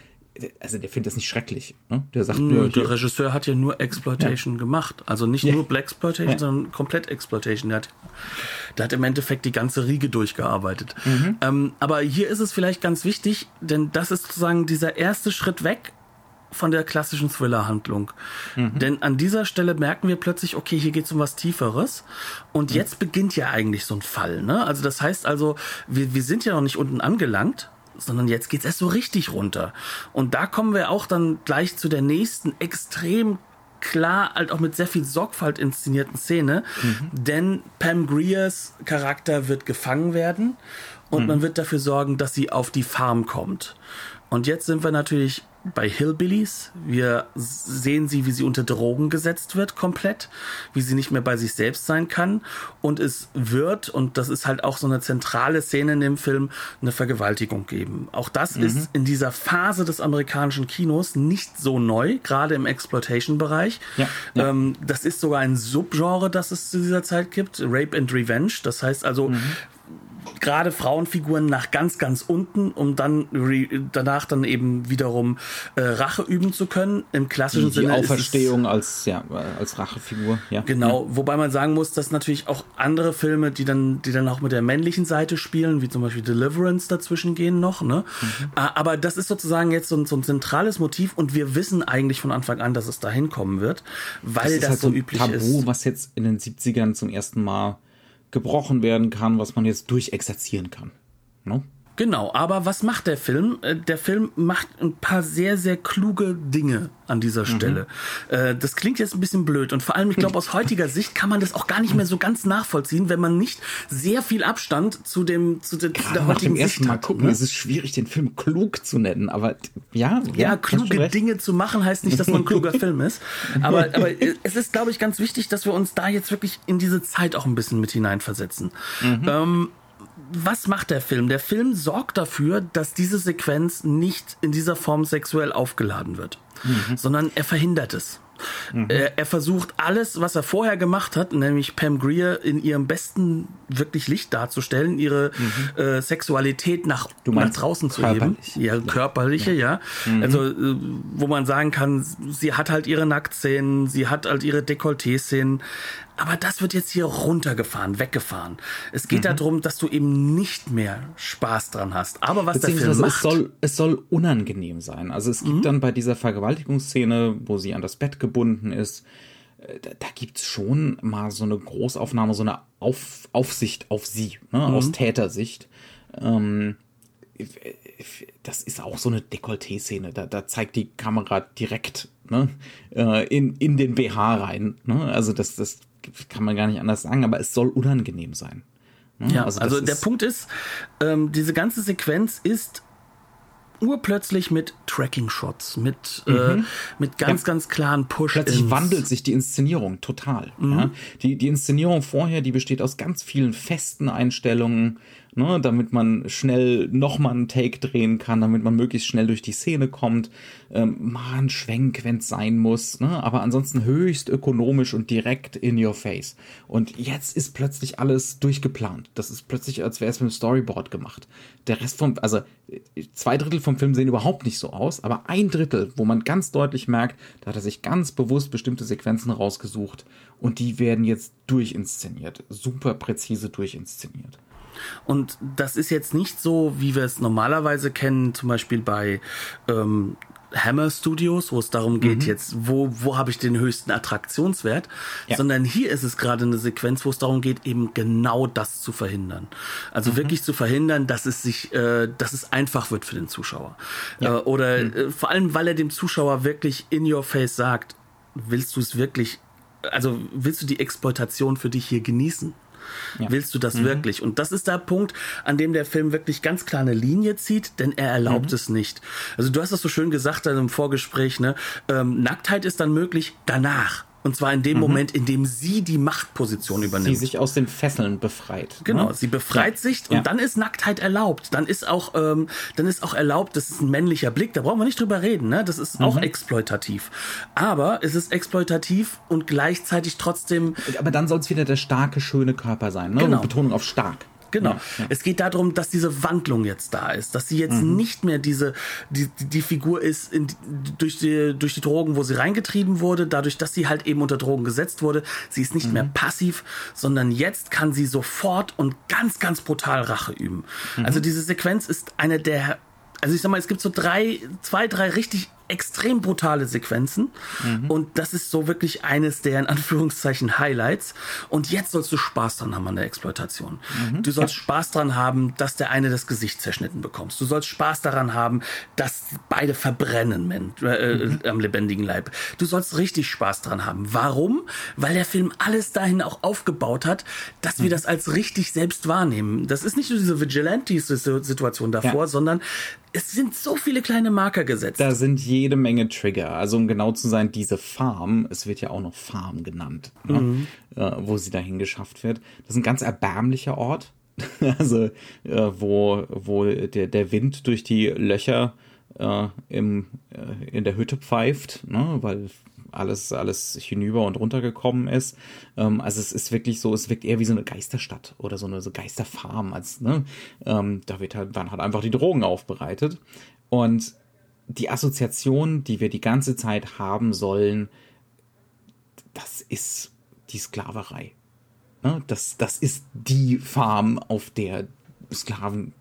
also der findet das nicht schrecklich. Ne? Der sagt nur, der Regisseur hat ja nur Exploitation gemacht. Also nicht Ja. nur Black Exploitation, Ja. sondern komplett Exploitation. Der hat, der hat im Endeffekt die ganze Riege durchgearbeitet. Mhm. Ähm, aber hier ist es vielleicht ganz wichtig, denn das ist sozusagen dieser erste Schritt weg von der klassischen Thriller-Handlung. Mhm. Denn an dieser Stelle merken wir plötzlich, okay, hier geht es um was Tieferes. Und Mhm. jetzt beginnt ja eigentlich so ein Fall. Ne? Also das heißt also, wir, wir sind ja noch nicht unten angelangt, sondern jetzt geht's erst so richtig runter. Und da kommen wir auch dann gleich zu der nächsten extrem klar, halt auch mit sehr viel Sorgfalt inszenierten Szene. Denn Pam Greers Charakter wird gefangen werden und man wird dafür sorgen, dass sie auf die Farm kommt. Und jetzt sind wir natürlich bei Hillbillies. Wir sehen sie, wie sie unter Drogen gesetzt wird, komplett, wie sie nicht mehr bei sich selbst sein kann. Und es wird, und das ist halt auch so eine zentrale Szene in dem Film, eine Vergewaltigung geben. Auch das ist in dieser Phase des amerikanischen Kinos nicht so neu, gerade im Exploitation-Bereich. Ja, ja. Ähm, das ist sogar ein Subgenre, das es zu dieser Zeit gibt, Rape and Revenge. Das heißt also, gerade Frauenfiguren nach ganz, ganz unten, um dann danach dann eben wiederum äh, Rache üben zu können. Im klassischen die, die Sinne es- Auferstehung als, ja, als Rachefigur. Ja. Genau, wobei man sagen muss, dass natürlich auch andere Filme, die dann, die dann auch mit der männlichen Seite spielen, wie zum Beispiel Deliverance dazwischen gehen noch, ne? Äh, Aber das ist sozusagen jetzt so ein, so ein zentrales Motiv und wir wissen eigentlich von Anfang an, dass es dahin kommen wird, weil Das das, ist halt so so ein üblich Tabu, ist. was jetzt in den 70ern zum ersten Mal gebrochen werden kann, was man jetzt durchexerzieren kann. Ne? Genau, aber was macht der Film? Äh, Der Film macht ein paar sehr, sehr kluge Dinge an dieser Stelle. Äh, Das klingt jetzt ein bisschen blöd und vor allem, ich glaube, aus heutiger Sicht kann man das auch gar nicht mehr so ganz nachvollziehen, wenn man nicht sehr viel Abstand zu dem zu der, zu der heutigen ersten Sicht Mal hat. gucken, ne? ist es schwierig, den Film klug zu nennen, aber ja, Ja, schon kluge. Dinge zu machen heißt nicht, dass man ein kluger [laughs] Film ist. Aber, aber es ist, glaube ich, ganz wichtig, dass wir uns da jetzt wirklich in diese Zeit auch ein bisschen mit hineinversetzen. Ähm, was macht der Film? Der Film sorgt dafür, dass diese Sequenz nicht in dieser Form sexuell aufgeladen wird, sondern er verhindert es. Er, er versucht alles, was er vorher gemacht hat, nämlich Pam Greer in ihrem besten wirklich Licht darzustellen, ihre äh, Sexualität nach, nach draußen zu heben. Ja, körperliche, ja. Also, äh, wo man sagen kann, sie hat halt ihre Nacktszenen, sie hat halt ihre Dekolleté-Szenen. Aber das wird jetzt hier runtergefahren, weggefahren. Es geht darum, dass du eben nicht mehr Spaß dran hast. Aber was der Film macht, es soll, es soll unangenehm sein. Also es gibt dann bei dieser Vergewaltigungsszene, wo sie an das Bett gebunden ist, äh, da, da gibt's schon mal so eine Großaufnahme, so eine Auf, Aufsicht auf sie, ne, aus Tätersicht. Ähm, das ist auch so eine Dekolleté-Szene. Da, da zeigt die Kamera direkt ne, äh, in, in den BH rein. Ne? Also das, das kann man gar nicht anders sagen, aber es soll unangenehm sein. Ne? Ja, also, das der Punkt ist, ähm, diese ganze Sequenz ist urplötzlich mit Tracking-Shots, mit, äh, mit ganz, Ja. ganz klaren push Plötzlich wandelt sich die Inszenierung total. Ja? Die, die Inszenierung vorher, die besteht aus ganz vielen festen Einstellungen, ne, damit man schnell nochmal einen Take drehen kann, damit man möglichst schnell durch die Szene kommt. Ähm, mal ein Schwenk, wenn es sein muss, ne? aber ansonsten höchst ökonomisch und direkt in your face. Und jetzt ist plötzlich alles durchgeplant. Das ist plötzlich, als wäre es mit dem Storyboard gemacht. Der Rest vom, also zwei Drittel vom Film sehen überhaupt nicht so aus, aber ein Drittel, wo man ganz deutlich merkt, da hat er sich ganz bewusst bestimmte Sequenzen rausgesucht und die werden jetzt durchinszeniert. Super präzise durchinszeniert. Und das ist jetzt nicht so, wie wir es normalerweise kennen, zum Beispiel bei ähm, Hammer Studios, wo es darum geht, jetzt, wo, wo habe ich den höchsten Attraktionswert, Ja. sondern hier ist es gerade eine Sequenz, wo es darum geht, eben genau das zu verhindern. Also wirklich zu verhindern, dass es sich, äh, dass es einfach wird für den Zuschauer. Äh, oder äh, vor allem, weil er dem Zuschauer wirklich in your face sagt, willst du es wirklich, also willst du die Exploitation für dich hier genießen? Willst du das Mhm. wirklich? Und das ist der Punkt, an dem der Film wirklich ganz klar eine Linie zieht, denn er erlaubt Mhm. es nicht. Also du hast das so schön gesagt dann im Vorgespräch, ne? Ähm, Nacktheit ist dann möglich danach. Und zwar in dem mhm. Moment, in dem sie die Machtposition übernimmt. Sie sich aus den Fesseln befreit. Genau, ne? sie befreit ja. sich und ja. dann ist Nacktheit erlaubt. Dann ist auch, ähm, dann ist auch erlaubt, das ist ein männlicher Blick, da brauchen wir nicht drüber reden, ne? Das ist mhm. auch exploitativ. Aber es ist exploitativ und gleichzeitig trotzdem. Aber dann soll es wieder der starke, schöne Körper sein, ne? Genau. Und Betonung auf stark. Genau. Ja. Es geht darum, dass diese Wandlung jetzt da ist, dass sie jetzt mhm. nicht mehr diese die, die Figur ist in, durch die durch die Drogen, wo sie reingetrieben wurde, dadurch, dass sie halt eben unter Drogen gesetzt wurde. Sie ist nicht mhm. mehr passiv, sondern jetzt kann sie sofort und ganz ganz brutal Rache üben. Mhm. Also diese Sequenz ist eine der also ich sag mal, es gibt so drei, zwei, drei richtig extrem brutale Sequenzen. Mhm. Und das ist so wirklich eines der in Anführungszeichen Highlights. Und jetzt sollst du Spaß dran haben an der Exploitation. Mhm. Du sollst ja. Spaß dran haben, dass der eine das Gesicht zerschnitten bekommst. Du sollst Spaß daran haben, dass beide verbrennen man, äh, mhm. am lebendigen Leib. Du sollst richtig Spaß dran haben. Warum? Weil der Film alles dahin auch aufgebaut hat, dass wir mhm. das als richtig selbst wahrnehmen. Das ist nicht nur diese Vigilante-Situation davor, ja. sondern es sind so viele kleine Marker gesetzt. Da sind jede Menge Trigger. Also um genau zu sein, diese Farm, es wird ja auch noch Farm genannt, ne? mhm. ne? äh, wo sie dahin geschafft wird. Das ist ein ganz erbärmlicher Ort. [laughs] also äh, wo, wo der, der Wind durch die Löcher äh, im, äh, in der Hütte pfeift, ne? weil alles, alles hinüber und runter gekommen ist. Ähm, also es ist wirklich so, es wirkt eher wie so eine Geisterstadt oder so eine so Geisterfarm. Als, ne? Ähm, da wird halt, dann halt einfach die Drogen aufbereitet. Und die Assoziation, die wir die ganze Zeit haben sollen, das ist die Sklaverei. Ne? Das, das ist die Farm, auf der Sklaven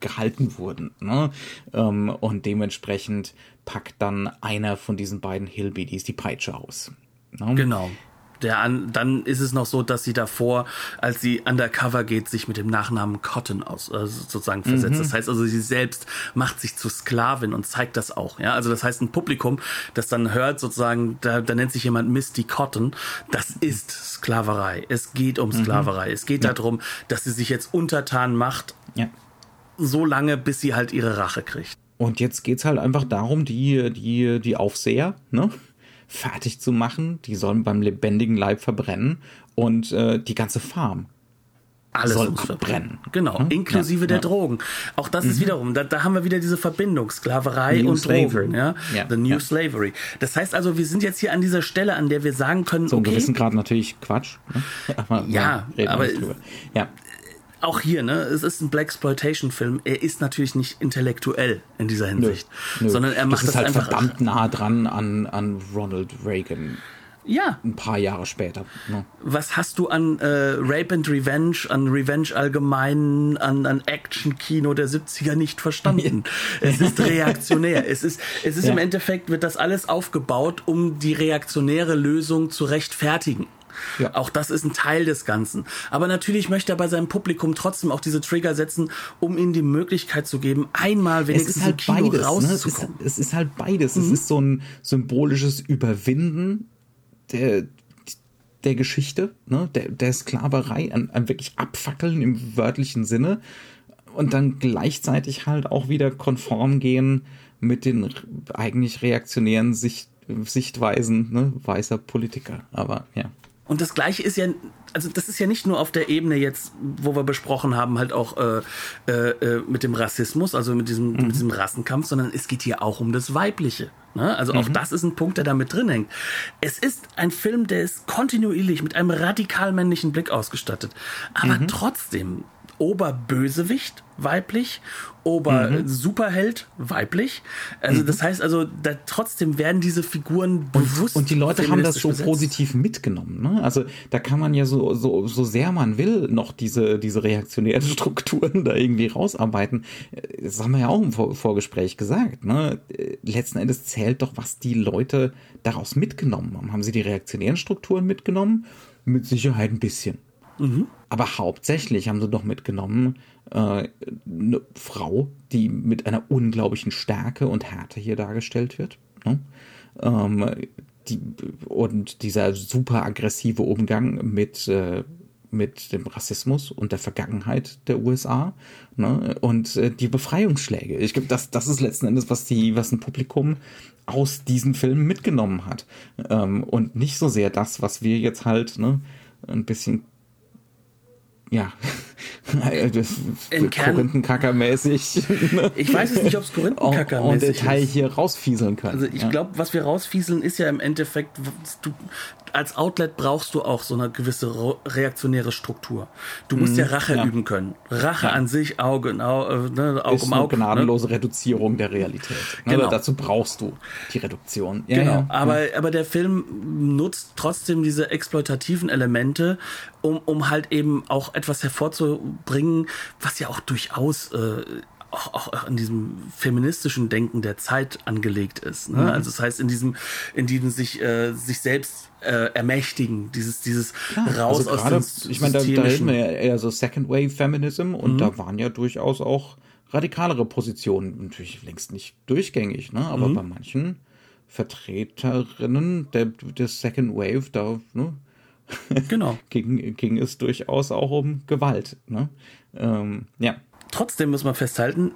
gehalten wurden. Ne? Ähm, und dementsprechend packt dann einer von diesen beiden Hillbillies die Peitsche aus. Ne? Genau. Der an, dann ist es noch so, dass sie davor, als sie undercover geht, sich mit dem Nachnamen Cotton aus, äh, sozusagen versetzt. Mhm. Das heißt also, sie selbst macht sich zur Sklavin und zeigt das auch. Ja, also das heißt, ein Publikum, das dann hört, sozusagen, da, da nennt sich jemand Misty Cotton. Das ist Sklaverei. Es geht um mhm. Sklaverei. Mhm. Es geht ja. darum, dass sie sich jetzt untertan macht. Ja so lange, bis sie halt ihre Rache kriegt. Und jetzt geht es halt einfach darum, die, die, die Aufseher, ne? fertig zu machen. Die sollen beim lebendigen Leib verbrennen und äh, die ganze Farm alles soll verbrennen. Genau, hm? inklusive ja, der ja. Drogen. Auch das mhm. ist wiederum, da, da haben wir wieder diese Verbindung, Sklaverei New und Slavery. Drogen. Ja? ja? The New Slavery. Das heißt also, wir sind jetzt hier an dieser Stelle, an der wir sagen können, so okay. gewissen Grad natürlich Quatsch. Ne? [laughs] Aber, ja, aber ja auch hier, ne, es ist ein Black Exploitation Film. Er ist natürlich nicht intellektuell in dieser Hinsicht, nö, nö. sondern er macht das, ist das halt einfach verdammt nah dran an an Ronald Reagan. Ja. Ein paar Jahre später. Ne? Was hast du an äh, Rape and Revenge, an Revenge allgemein, an, an Action-Kino der 70er nicht verstanden? [laughs] es ist reaktionär. es ist, es ist ja. im Endeffekt, wird das alles aufgebaut, um die reaktionäre Lösung zu rechtfertigen. Ja. Auch das ist ein Teil des Ganzen. Aber natürlich möchte er bei seinem Publikum trotzdem auch diese Trigger setzen, um ihnen die Möglichkeit zu geben, einmal wenigstens es ist halt Kino beides, rauszukommen. Ne? Es, ist, es, ist, halt beides. Mhm. Es ist so ein symbolisches Überwinden der, der Geschichte, ne? der, der Sklaverei, ein, ein wirklich Abfackeln im wörtlichen Sinne und dann gleichzeitig halt auch wieder konform gehen mit den eigentlich reaktionären Sicht, Sichtweisen ne, weißer Politiker. Aber ja. Und das Gleiche ist ja, also das ist ja nicht nur auf der Ebene jetzt, wo wir besprochen haben, halt auch äh, äh, äh mit dem Rassismus, also mit diesem, mhm. mit diesem Rassenkampf, sondern es geht hier auch um das Weibliche. Ne? Also auch mhm. das ist ein Punkt, der da mit drin hängt. Es ist ein Film, der ist kontinuierlich mit einem radikal männlichen Blick ausgestattet, aber mhm. trotzdem Oberbösewicht weiblich, Ober-Superheld mhm. weiblich. Also mhm. das heißt also, da trotzdem werden diese Figuren bewusst. Und, und die Leute haben das so besetzt. positiv mitgenommen. Ne? Also da kann man ja so, so, so sehr man will noch diese, diese reaktionären [laughs] Strukturen da irgendwie rausarbeiten. Das haben wir ja auch im Vor Vorgespräch gesagt. Ne? Letzten Endes zählt doch, was die Leute daraus mitgenommen haben. Haben sie die reaktionären Strukturen mitgenommen? Mit Sicherheit ein bisschen. Mhm. Aber hauptsächlich haben sie doch mitgenommen äh, eine Frau, die mit einer unglaublichen Stärke und Härte hier dargestellt wird. Ne? Ähm, die, und dieser super aggressive Umgang mit, äh, mit dem Rassismus und der Vergangenheit der USA ne? und äh, die Befreiungsschläge. Ich glaube, das, das ist letzten Endes, was die, was ein Publikum aus diesen Filmen mitgenommen hat. Ähm, und nicht so sehr das, was wir jetzt halt ne, ein bisschen ja, [laughs] Korinthenkacker-mäßig. Ich weiß es nicht, ob es Korinthenkacker-mäßig ist. Detail hier rausfieseln können. Also ich ja. glaube, was wir rausfieseln, ist ja im Endeffekt, du, als Outlet brauchst du auch so eine gewisse reaktionäre Struktur. Du musst mhm, ja Rache ja. üben können. Rache ja. an sich, Auge, Auge, ne, Auge ist um Auge. Eine ne? gnadenlose ne? Reduzierung der Realität. Ne? Genau. dazu brauchst du die Reduktion. genau. Aber, aber der Film nutzt trotzdem diese exploitativen Elemente, um, um halt eben auch etwas hervorzubringen, was ja auch durchaus äh, auch, auch in diesem feministischen Denken der Zeit angelegt ist. Ne? Mhm. Also das heißt, in diesem, in diesem sich, äh, sich selbst äh, ermächtigen, dieses, dieses ja, raus also grade, aus dem Ich meine, da, da reden wir ja eher so Second Wave Feminism und mhm. da waren ja durchaus auch radikalere Positionen, natürlich längst nicht durchgängig, ne? aber mhm. bei manchen Vertreterinnen der, des Second Wave, da ne? [laughs] genau. ging, ging es durchaus auch um Gewalt. Ne? Ähm, ja. Trotzdem muss man festhalten,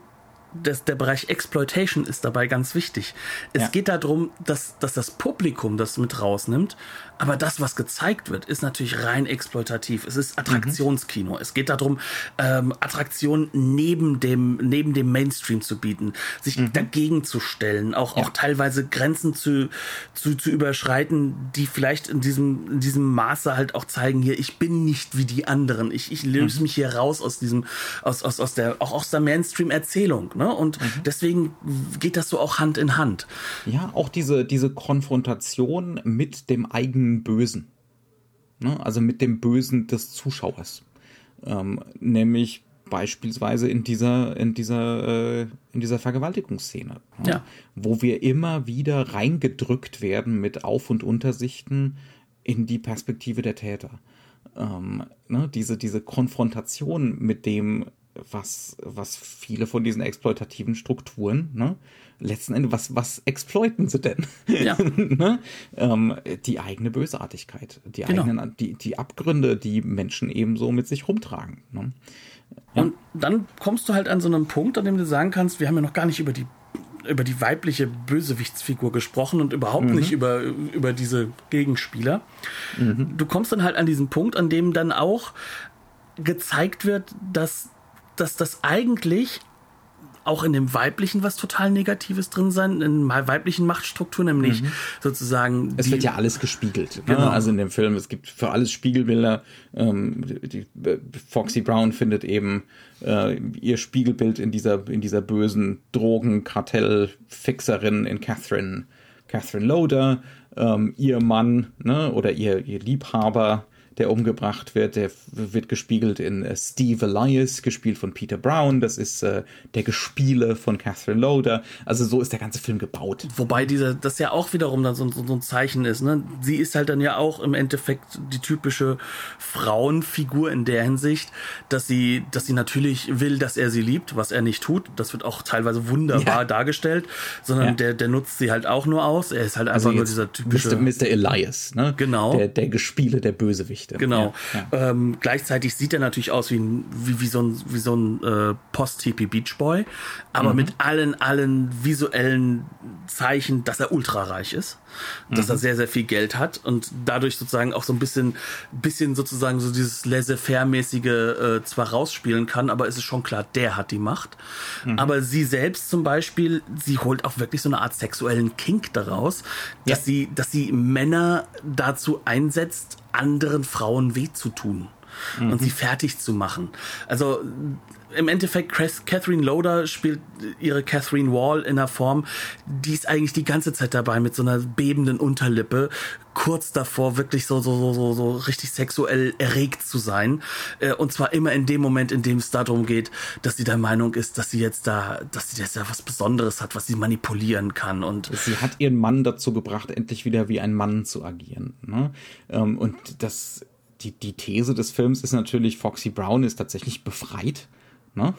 das, der Bereich Exploitation ist dabei ganz wichtig. Es ja. geht darum, dass, dass das Publikum das mit rausnimmt, aber das, was gezeigt wird, ist natürlich rein exploitativ. Es ist Attraktionskino. Mhm. Es geht darum, ähm, Attraktionen neben dem, neben dem Mainstream zu bieten, sich mhm. dagegen zu stellen, auch, ja. auch teilweise Grenzen zu, zu, zu überschreiten, die vielleicht in diesem, in diesem Maße halt auch zeigen, hier, ich bin nicht wie die anderen. Ich, ich löse mhm. mich hier raus aus diesem, aus, aus, aus der, auch aus der Mainstream-Erzählung. Ne? Und mhm. deswegen geht das so auch Hand in Hand. Ja, auch diese, diese Konfrontation mit dem eigenen Bösen. Ne? Also mit dem Bösen des Zuschauers. Ähm, nämlich beispielsweise in dieser, in dieser, äh, in dieser Vergewaltigungsszene. Ne? Ja. Wo wir immer wieder reingedrückt werden mit Auf- und Untersichten in die Perspektive der Täter. Ähm, ne? diese, diese Konfrontation mit dem, was, was viele von diesen exploitativen Strukturen, ne? Letzten Endes, was, was exploiten sie denn? Ja. [laughs] ne? ähm, die eigene Bösartigkeit, die genau. eigenen, die, die Abgründe, die Menschen ebenso mit sich rumtragen. Ne? Ja. Und dann kommst du halt an so einem Punkt, an dem du sagen kannst, wir haben ja noch gar nicht über die über die weibliche Bösewichtsfigur gesprochen und überhaupt mhm. nicht über, über diese Gegenspieler. Mhm. Du kommst dann halt an diesen Punkt, an dem dann auch gezeigt wird, dass, dass das eigentlich auch in dem Weiblichen was total Negatives drin sein, in weiblichen Machtstrukturen, nämlich mhm. sozusagen. Es wird ja alles gespiegelt. Ne? Genau. Also in dem Film, es gibt für alles Spiegelbilder. Ähm, die, Foxy Brown findet eben äh, ihr Spiegelbild in dieser, in dieser bösen Drogenkartell-Fixerin in Catherine, Catherine Loader. Ähm, ihr Mann ne, oder ihr, ihr Liebhaber der umgebracht wird. Der wird gespiegelt in äh, Steve Elias, gespielt von Peter Brown. Das ist äh, der Gespiele von Catherine Loader. Also so ist der ganze Film gebaut. Wobei dieser, das ja auch wiederum dann so, so, so ein Zeichen ist. Ne? Sie ist halt dann ja auch im Endeffekt die typische Frauenfigur in der Hinsicht, dass sie, dass sie natürlich will, dass er sie liebt, was er nicht tut. Das wird auch teilweise wunderbar ja. dargestellt, sondern ja. der, der nutzt sie halt auch nur aus. Er ist halt also einfach nur dieser typische. Mr. Mr. Elias, ne? Genau. Der, der Gespiele, der Bösewicht. Geschichte. Genau. Ja, ja. Ähm, gleichzeitig sieht er natürlich aus wie, ein, wie, wie so ein, wie so ein äh, Post-Hippie Beach Boy, aber mhm. mit allen, allen visuellen Zeichen, dass er ultrareich ist, mhm. dass er sehr, sehr viel Geld hat und dadurch sozusagen auch so ein bisschen, bisschen sozusagen so dieses laissez-faire-mäßige äh, zwar rausspielen kann, aber es ist schon klar, der hat die Macht. Mhm. Aber sie selbst zum Beispiel, sie holt auch wirklich so eine Art sexuellen Kink daraus, dass ja. sie, dass sie Männer dazu einsetzt, anderen Frauen weh zu tun mhm. und sie fertig zu machen. Also im Endeffekt, Catherine Loader spielt ihre Catherine Wall in einer Form, die ist eigentlich die ganze Zeit dabei mit so einer bebenden Unterlippe, kurz davor wirklich so, so, so, so, so richtig sexuell erregt zu sein. Äh, und zwar immer in dem Moment, in dem es darum geht, dass sie der Meinung ist, dass sie jetzt da, dass sie jetzt da was Besonderes hat, was sie manipulieren kann. Und sie hat ihren Mann dazu gebracht, endlich wieder wie ein Mann zu agieren. Ne? Ähm, und das, die, die These des Films ist natürlich, Foxy Brown ist tatsächlich befreit Ne?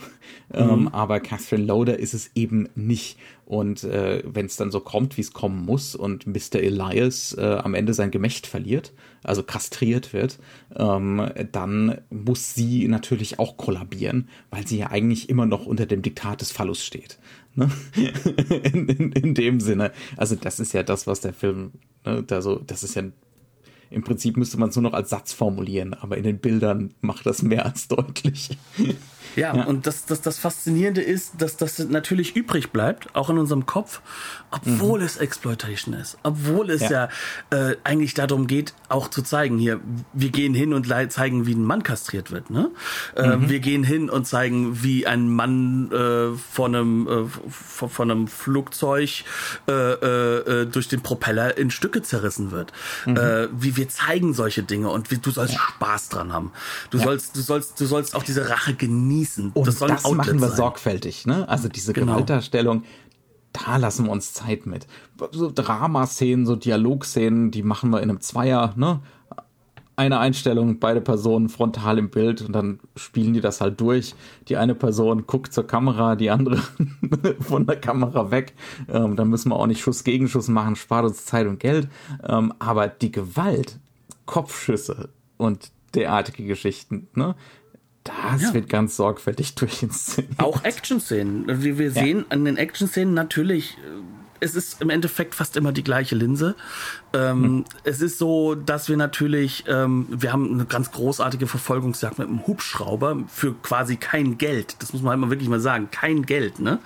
Mhm. Ähm, aber Catherine Loader ist es eben nicht. Und äh, wenn es dann so kommt, wie es kommen muss und Mr. Elias äh, am Ende sein Gemächt verliert, also kastriert wird, ähm, dann muss sie natürlich auch kollabieren, weil sie ja eigentlich immer noch unter dem Diktat des Phallus steht. Ne? [laughs] in, in, in, dem Sinne. Also das ist ja das, was der Film, ne, da so, das ist ja im Prinzip müsste man es nur noch als Satz formulieren, aber in den Bildern macht das mehr als deutlich. [laughs] Ja, ja, und das, das, das Faszinierende ist, dass das natürlich übrig bleibt, auch in unserem Kopf, obwohl mhm. es Exploitation ist. Obwohl es ja, ja äh, eigentlich darum geht, auch zu zeigen, hier, wir gehen hin und zeigen, wie ein Mann kastriert wird. Ne? Äh, mhm. Wir gehen hin und zeigen, wie ein Mann äh, von, einem, äh, von, von einem Flugzeug äh, äh, äh, durch den Propeller in Stücke zerrissen wird. Mhm. Äh, wie wir zeigen solche Dinge und wie, du sollst ja. Spaß dran haben. Du sollst, du sollst, du sollst auch diese Rache genießen. Und das, das machen wir sein. sorgfältig, ne? Also diese genau. Gewaltdarstellung da lassen wir uns Zeit mit. So Dramaszenen, so Dialogszenen, die machen wir in einem Zweier, ne? Eine Einstellung, beide Personen frontal im Bild und dann spielen die das halt durch. Die eine Person guckt zur Kamera, die andere [laughs] von der Kamera weg. Ähm, dann müssen wir auch nicht Schuss gegen Schuss machen, spart uns Zeit und Geld. Ähm, aber die Gewalt, Kopfschüsse und derartige Geschichten, ne? Das ja. wird ganz sorgfältig [laughs] durchinszeniert. Auch Action-Szenen. Wir, wir ja. sehen an den Action-Szenen natürlich, äh, es ist im Endeffekt fast immer die gleiche Linse. Ähm, hm. Es ist so, dass wir natürlich, ähm, wir haben eine ganz großartige Verfolgungsjagd mit einem Hubschrauber für quasi kein Geld. Das muss man halt wirklich mal sagen, kein Geld, ne?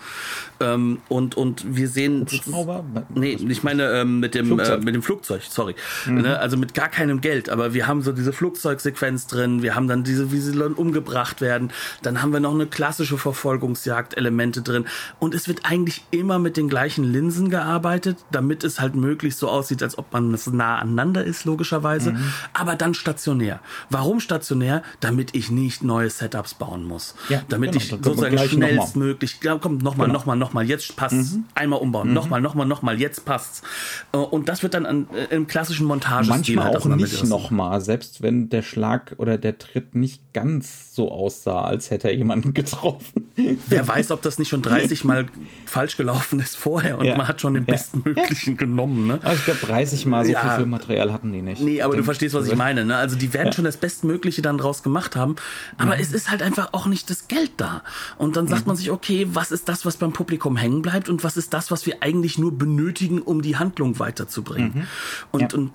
Ähm, und, und wir sehen. Hubschrauber? Nee, ich meine ähm, mit, dem, äh, mit dem Flugzeug, sorry. Mhm. Ne? Also mit gar keinem Geld, aber wir haben so diese Flugzeugsequenz drin, wir haben dann diese, wie sie dann umgebracht werden, dann haben wir noch eine klassische Verfolgungsjagd-Elemente drin und es wird eigentlich immer mit den gleichen Linsen gearbeitet, damit es halt möglichst so aussieht, als ob man man nah aneinander ist, logischerweise, mhm. aber dann stationär. Warum stationär? Damit ich nicht neue Setups bauen muss. Ja, damit genau, ich sozusagen schnellstmöglich, ja, komm, nochmal, genau. nochmal, nochmal, jetzt passt's. Mhm. Einmal umbauen, mhm. nochmal, nochmal, nochmal, jetzt passt's. Äh, und das wird dann an, äh, im klassischen Montagestil Manchmal halt auch nicht nochmal, selbst wenn der Schlag oder der Tritt nicht ganz so aussah, als hätte er jemanden [laughs] getroffen. Wer weiß, ob das nicht schon 30 Mal falsch gelaufen ist vorher und ja. man hat schon den bestmöglichen genommen. Ne? Aber ich glaube, 30 Mal so ja. viel Filmmaterial hatten die nicht. Nee, aber Denk, du verstehst, was ich [laughs] meine. Ne? Also die werden ja. schon das Bestmögliche dann draus gemacht haben. Aber mhm. es ist halt einfach auch nicht das Geld da. Und dann sagt mhm. man sich, okay, was ist das, was beim Publikum hängen bleibt und was ist das, was wir eigentlich nur benötigen, um die Handlung weiterzubringen. Mhm. Und, ja. und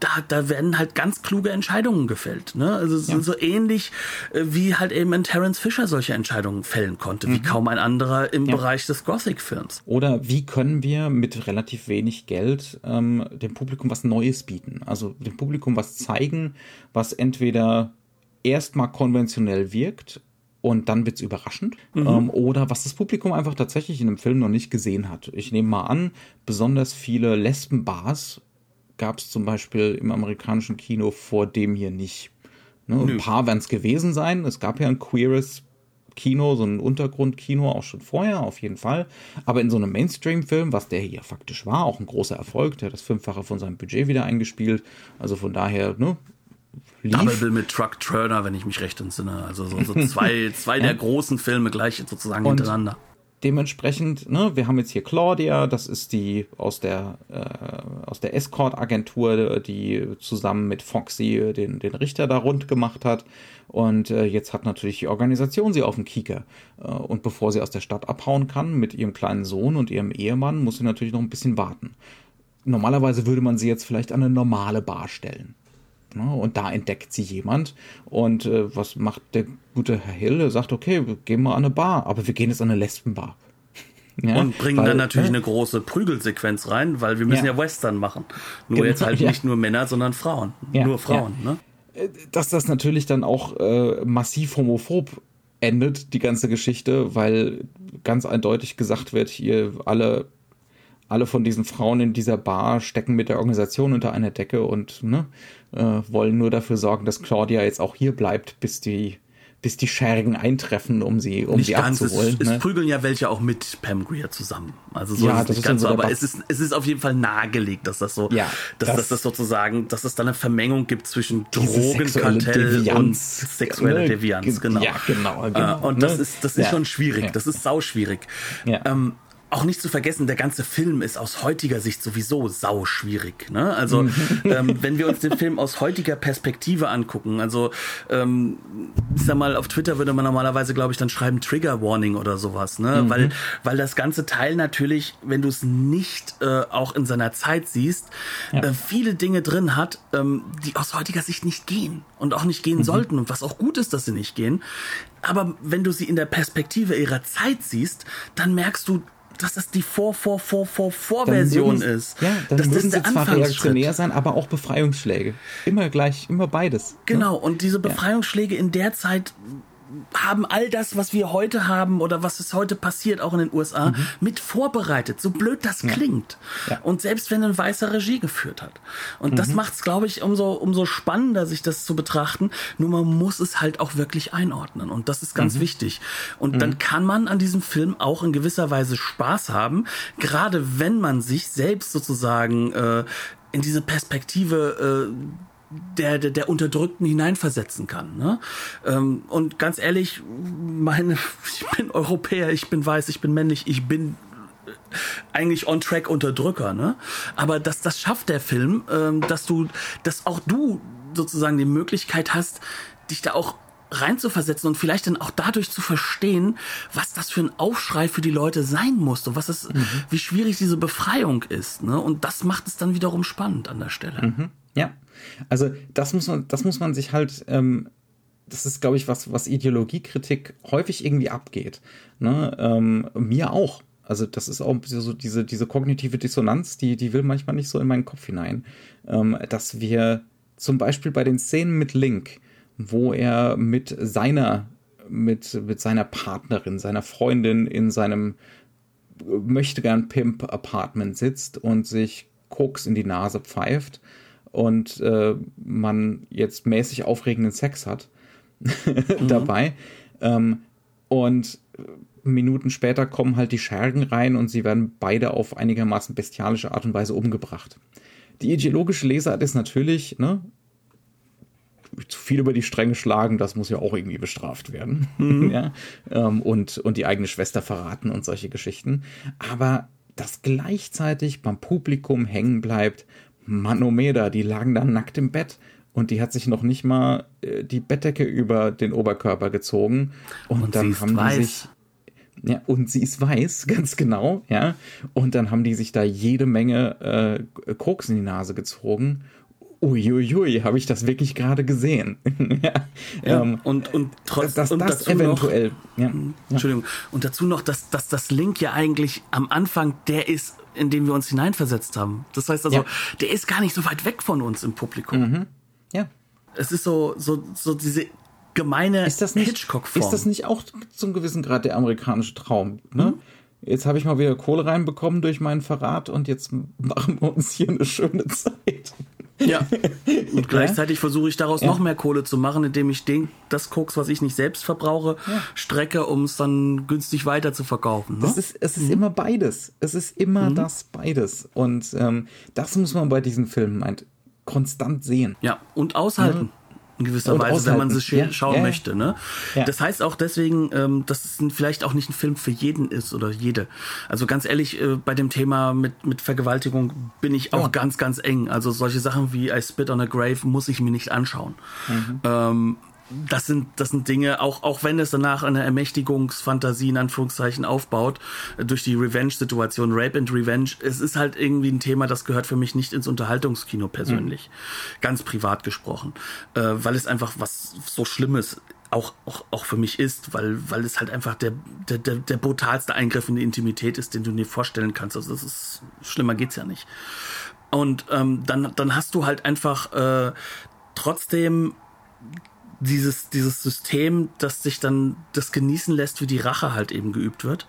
da, da werden halt ganz kluge Entscheidungen gefällt. Ne? Also ja. so ähnlich äh, wie halt eben ein Terence Fisher solche Entscheidungen fällen konnte, mhm. wie kaum ein anderer im ja. Bereich des Gothic-Films. Oder wie können wir mit relativ wenig Geld ähm, dem Publikum was Neues bieten? Also dem Publikum was zeigen, was entweder erstmal konventionell wirkt und dann wird's überraschend. Mhm. Ähm, oder was das Publikum einfach tatsächlich in einem Film noch nicht gesehen hat. Ich nehme mal an, besonders viele Lesbenbars gab es zum Beispiel im amerikanischen Kino vor dem hier nicht. Ne? Ein paar werden es gewesen sein. Es gab ja ein queeres Kino, so ein Untergrundkino auch schon vorher, auf jeden Fall. Aber in so einem Mainstream-Film, was der hier faktisch war, auch ein großer Erfolg, der hat das Fünffache von seinem Budget wieder eingespielt. Also von daher, ne, lief. Double Bill mit Truck Turner, wenn ich mich recht entsinne. Also so, so zwei, [laughs] zwei ja. der großen Filme gleich sozusagen Und hintereinander dementsprechend, ne, wir haben jetzt hier Claudia, das ist die aus der äh, aus der Escort-Agentur, die zusammen mit Foxy den, den Richter da rund gemacht hat. Und äh, jetzt hat natürlich die Organisation sie auf dem Kieker. Äh, und bevor sie aus der Stadt abhauen kann mit ihrem kleinen Sohn und ihrem Ehemann, muss sie natürlich noch ein bisschen warten. Normalerweise würde man sie jetzt vielleicht an eine normale Bar stellen. Ne? Und da entdeckt sie jemand. Und äh, was macht der gute Herr Hill? Er sagt, okay, wir gehen mal an eine Bar, aber wir gehen jetzt an eine Lesbenbar. [laughs] Ja, und bringen weil, dann natürlich äh, eine große Prügelsequenz rein, weil wir müssen ja, ja Western machen. Nur genau, jetzt halt [laughs] ja. nicht nur Männer, sondern Frauen. nur Frauen, ne? Dass das natürlich dann auch äh, massiv homophob endet, die ganze Geschichte, weil ganz eindeutig gesagt wird, hier alle alle von diesen Frauen in dieser Bar stecken mit der Organisation unter einer Decke und ne, äh, wollen nur dafür sorgen, dass Claudia jetzt auch hier bleibt, bis die bis die Schergen eintreffen, um sie, um nicht sie ganz, abzuholen. Es, ne? es prügeln ja welche auch mit Pam Grier zusammen. Also so Ja, ist es das nicht ist ganz so, aber es ist, es ist auf jeden Fall nahegelegt, dass das so, Ja, dass, das- dass das sozusagen, dass es da eine Vermengung gibt zwischen Drogenkartell und Devianz. sexuelle Ne? Devianz, genau. Ja, genau, Äh, genau, Und das ne? ist, das ist Ja. schon schwierig. Das ist sauschwierig. Ja. Ähm, auch nicht zu vergessen, der ganze Film ist aus heutiger Sicht sowieso sau schwierig. Ne? Also Mhm. ähm, wenn wir uns den Film aus heutiger Perspektive angucken, also ähm, ich sag mal, auf Twitter würde man normalerweise, glaube ich, dann schreiben Trigger Warning oder sowas, ne? Mhm. Weil, weil das ganze Teil natürlich, wenn du es nicht äh, auch in seiner Zeit siehst, äh, viele Dinge drin hat, ähm, die aus heutiger Sicht nicht gehen und auch nicht Mhm. gehen sollten und was auch gut ist, dass sie nicht gehen. Aber wenn du sie in der Perspektive ihrer Zeit siehst, dann merkst du, dass das die Vor, Vor, Vor, Vor, Vorversion ist. Ja, dann das müssen sie zwar reaktionär sein, aber auch Befreiungsschläge. Immer gleich, immer beides. Genau, und diese Befreiungsschläge in der Zeit haben all das, was wir heute haben oder was es heute passiert, auch in den USA, mit vorbereitet. So blöd das klingt. Mhm. Ja. Und selbst wenn ein weißer Regie geführt hat. Und Mhm. das macht es, glaube ich, umso, umso spannender, sich das zu betrachten. Nur man muss es halt auch wirklich einordnen. Und das ist ganz Mhm. wichtig. Und dann kann man an diesem Film auch in gewisser Weise Spaß haben, gerade wenn man sich selbst sozusagen äh, in diese Perspektive äh, der, der, der Unterdrückten hineinversetzen kann. Ne? Ähm, und ganz ehrlich, meine, [laughs] ich bin Europäer, ich bin weiß, ich bin männlich, ich bin äh, eigentlich on track Unterdrücker, ne? Aber das, das schafft der Film, ähm, dass du, dass auch du sozusagen die Möglichkeit hast, dich da auch reinzuversetzen und vielleicht dann auch dadurch zu verstehen, was das für ein Aufschrei für die Leute sein muss und was es, wie schwierig diese Befreiung ist, ne? Und das macht es dann wiederum spannend an der Stelle. Ja, also das muss man, das muss man sich halt, ähm, das ist, glaube ich, was, was Ideologiekritik häufig irgendwie abgeht. Ne? Ähm, mir auch. Also das ist auch so diese, diese kognitive Dissonanz, die, die will manchmal nicht so in meinen Kopf hinein. Ähm, dass wir zum Beispiel bei den Szenen mit Link, wo er mit seiner, mit, mit seiner Partnerin, seiner Freundin in seinem möchte gern Pimp Apartment sitzt und sich Koks in die Nase pfeift und äh, man jetzt mäßig aufregenden Sex hat [laughs] dabei. Ähm, und Minuten später kommen halt die Schergen rein und sie werden beide auf einigermaßen bestialische Art und Weise umgebracht. Die ideologische Lesart ist natürlich, ne, zu viel über die Stränge schlagen, das muss ja auch irgendwie bestraft werden. [laughs] ja, ähm, und, und die eigene Schwester verraten und solche Geschichten. Aber dass gleichzeitig beim Publikum hängen bleibt, Manomeda, die lagen da nackt im Bett und die hat sich noch nicht mal äh, die Bettdecke über den Oberkörper gezogen. Und, Und sie dann ist haben weiß. die sich. Ja, und sie ist weiß, [laughs] ganz genau, ja. Und dann haben die sich da jede Menge äh, Koks in die Nase gezogen. Uiuiui, habe ich das wirklich gerade gesehen. [laughs] ja, Ja, ähm, und, und trotz, dass und das eventuell. ja, Noch, Entschuldigung. Und dazu noch, dass, dass das Link ja eigentlich am Anfang der ist, in den wir uns hineinversetzt haben. Das heißt also, Ja. der ist gar nicht so weit weg von uns im Publikum. ja. Es ist so, so, so diese gemeine Hitchcock-Form. ist das nicht auch zum gewissen Grad der amerikanische Traum? Ne? Mhm. Jetzt habe ich mal wieder Kohle reinbekommen durch meinen Verrat und jetzt machen wir uns hier eine schöne Zeit. Ja. Und [laughs] gleichzeitig versuche ich daraus Ja. noch mehr Kohle zu machen, indem ich den, das Koks, was ich nicht selbst verbrauche, strecke, um es dann günstig weiter zu verkaufen. Ne? Das ist, es Mhm. ist immer beides. Es ist immer das beides. Und ähm, das muss man bei diesen Filmen meint, konstant sehen. Ja, und aushalten. In gewisser Und Weise, wenn man aushalten. sie Ja, schauen ja, möchte. Ne? Ja. Das heißt auch deswegen, ähm, dass es vielleicht auch nicht ein Film für jeden ist oder jede. Also ganz ehrlich, äh, bei dem Thema mit, mit Vergewaltigung bin ich auch ganz, ganz eng. Also solche Sachen wie I Spit on a Grave muss ich mir nicht anschauen. Mhm. Ähm, das sind, das sind Dinge, auch, auch wenn es danach eine Ermächtigungsfantasie in Anführungszeichen aufbaut, äh, durch die Revenge-Situation, Rape and Revenge, es ist halt irgendwie ein Thema, das gehört für mich nicht ins Unterhaltungskino persönlich. Ganz privat gesprochen. Äh, weil es einfach was so Schlimmes auch, auch, auch für mich ist, weil, weil es halt einfach der, der, der, der brutalste Eingriff in die Intimität ist, den du dir vorstellen kannst. Also das ist, schlimmer geht's ja nicht. Und ähm, dann, dann hast du halt einfach äh, trotzdem dieses, dieses System, das sich dann das genießen lässt, wie die Rache halt eben geübt wird.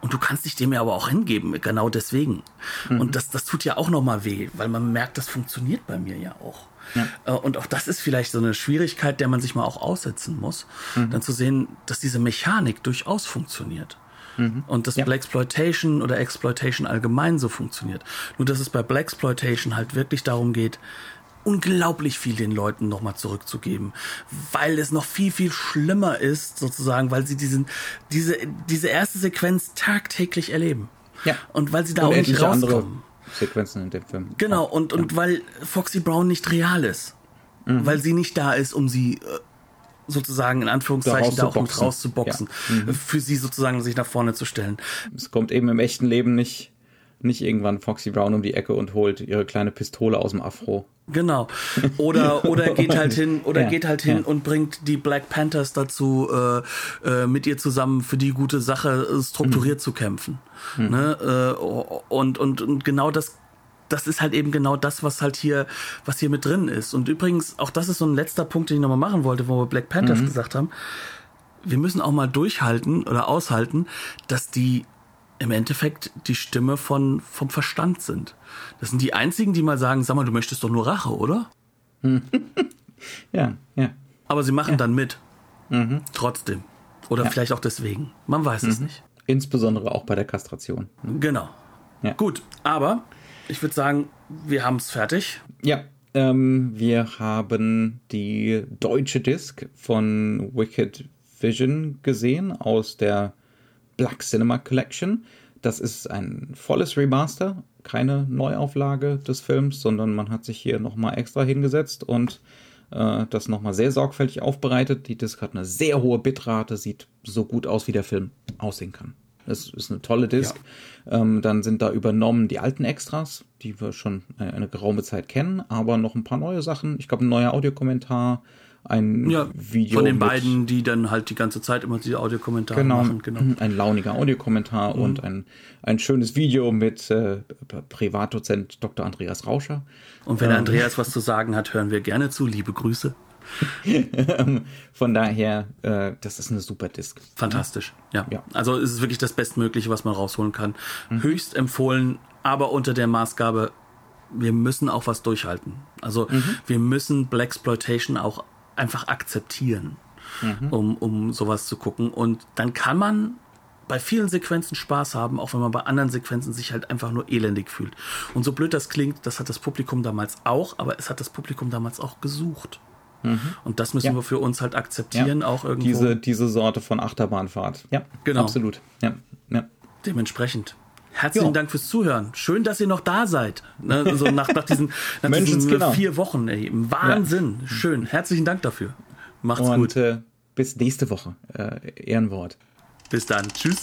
Und du kannst dich dem ja aber auch hingeben, genau deswegen. Mhm. Und das, das tut ja auch nochmal weh, weil man merkt, das funktioniert bei mir ja auch. Ja. Äh, und auch das ist vielleicht so eine Schwierigkeit, der man sich mal auch aussetzen muss, mhm. dann zu sehen, dass diese Mechanik durchaus funktioniert. Mhm. Und dass ja. Blaxploitation oder Exploitation allgemein so funktioniert. Nur dass es bei Blaxploitation halt wirklich darum geht, unglaublich viel den Leuten nochmal zurückzugeben, weil es noch viel, viel schlimmer ist, sozusagen, weil sie diesen, diese, diese erste Sequenz tagtäglich erleben. Ja. Und weil sie da auch nicht rauskommen. Sequenzen in dem Film. Genau, und, und ja. weil Foxy Brown nicht real ist. Mhm. Weil sie nicht da ist, um sie äh, sozusagen in Anführungszeichen da, da auch mit rauszuboxen. Ja. Mhm. Für sie sozusagen sich nach vorne zu stellen. Es kommt eben im echten Leben nicht, nicht irgendwann Foxy Brown um die Ecke und holt ihre kleine Pistole aus dem Afro. Genau. Oder oder geht halt hin oder ja, geht halt hin ja. und bringt die Black Panthers dazu, äh, äh, mit ihr zusammen für die gute Sache äh, strukturiert mhm. zu kämpfen. Mhm. Ne? Äh, und, und, und genau das das ist halt eben genau das, was halt hier, was hier mit drin ist. Und übrigens, auch das ist so ein letzter Punkt, den ich nochmal machen wollte, wo wir Black Panthers mhm. gesagt haben. Wir müssen auch mal durchhalten oder aushalten, dass die im Endeffekt die Stimme von, vom Verstand sind. Das sind die einzigen, die mal sagen, sag mal, du möchtest doch nur Rache, oder? [laughs] ja, ja. Aber sie machen ja. dann mit. Mhm. Trotzdem. Oder ja. vielleicht auch deswegen. Man weiß mhm. es nicht. Insbesondere auch bei der Kastration. Mhm. Genau. Ja. Gut, aber ich würde sagen, wir haben es fertig. Ja, ähm, wir haben die deutsche Disc von Wicked Vision gesehen aus der Black Cinema Collection. Das ist ein volles Remaster, keine Neuauflage des Films, sondern man hat sich hier nochmal extra hingesetzt und äh, das nochmal sehr sorgfältig aufbereitet. Die Disc hat eine sehr hohe Bitrate, sieht so gut aus, wie der Film aussehen kann. Das ist eine tolle Disc. Ja. Ähm, dann sind da übernommen die alten Extras, die wir schon eine, eine geraume Zeit kennen, aber noch ein paar neue Sachen. Ich glaube, ein neuer Audiokommentar, ein ja, Video. Von den beiden, die dann halt die ganze Zeit immer diese Audiokommentare genau, machen. Genau. Ein launiger Audiokommentar mhm. und ein, ein schönes Video mit äh, Privatdozent Dr. Andreas Rauscher. Und wenn ähm, Andreas was zu sagen hat, hören wir gerne zu. Liebe Grüße. [laughs] Von daher, äh, das ist eine super Disc. Fantastisch, ja. ja. Also es ist wirklich das Bestmögliche, was man rausholen kann. Mhm. Höchst empfohlen, aber unter der Maßgabe, wir müssen auch was durchhalten. Also mhm. wir müssen Blaxploitation auch einfach akzeptieren, mhm. um, um sowas zu gucken. Und dann kann man bei vielen Sequenzen Spaß haben, auch wenn man bei anderen Sequenzen sich halt einfach nur elendig fühlt. Und so blöd das klingt, das hat das Publikum damals auch, aber es hat das Publikum damals auch gesucht. Mhm. Und das müssen ja. wir für uns halt akzeptieren, ja. auch irgendwo. Diese, diese Sorte von Achterbahnfahrt. Ja, genau. Absolut. Ja. ja. Dementsprechend. Herzlichen jo. Dank fürs Zuhören. Schön, dass ihr noch da seid. Ne, so nach, nach diesen, [laughs] nach diesen genau. vier Wochen. Ey. Wahnsinn. Ja. Schön. Herzlichen Dank dafür. Macht's Und, gut. Äh, bis nächste Woche. Äh, Ehrenwort. Bis dann. Tschüss.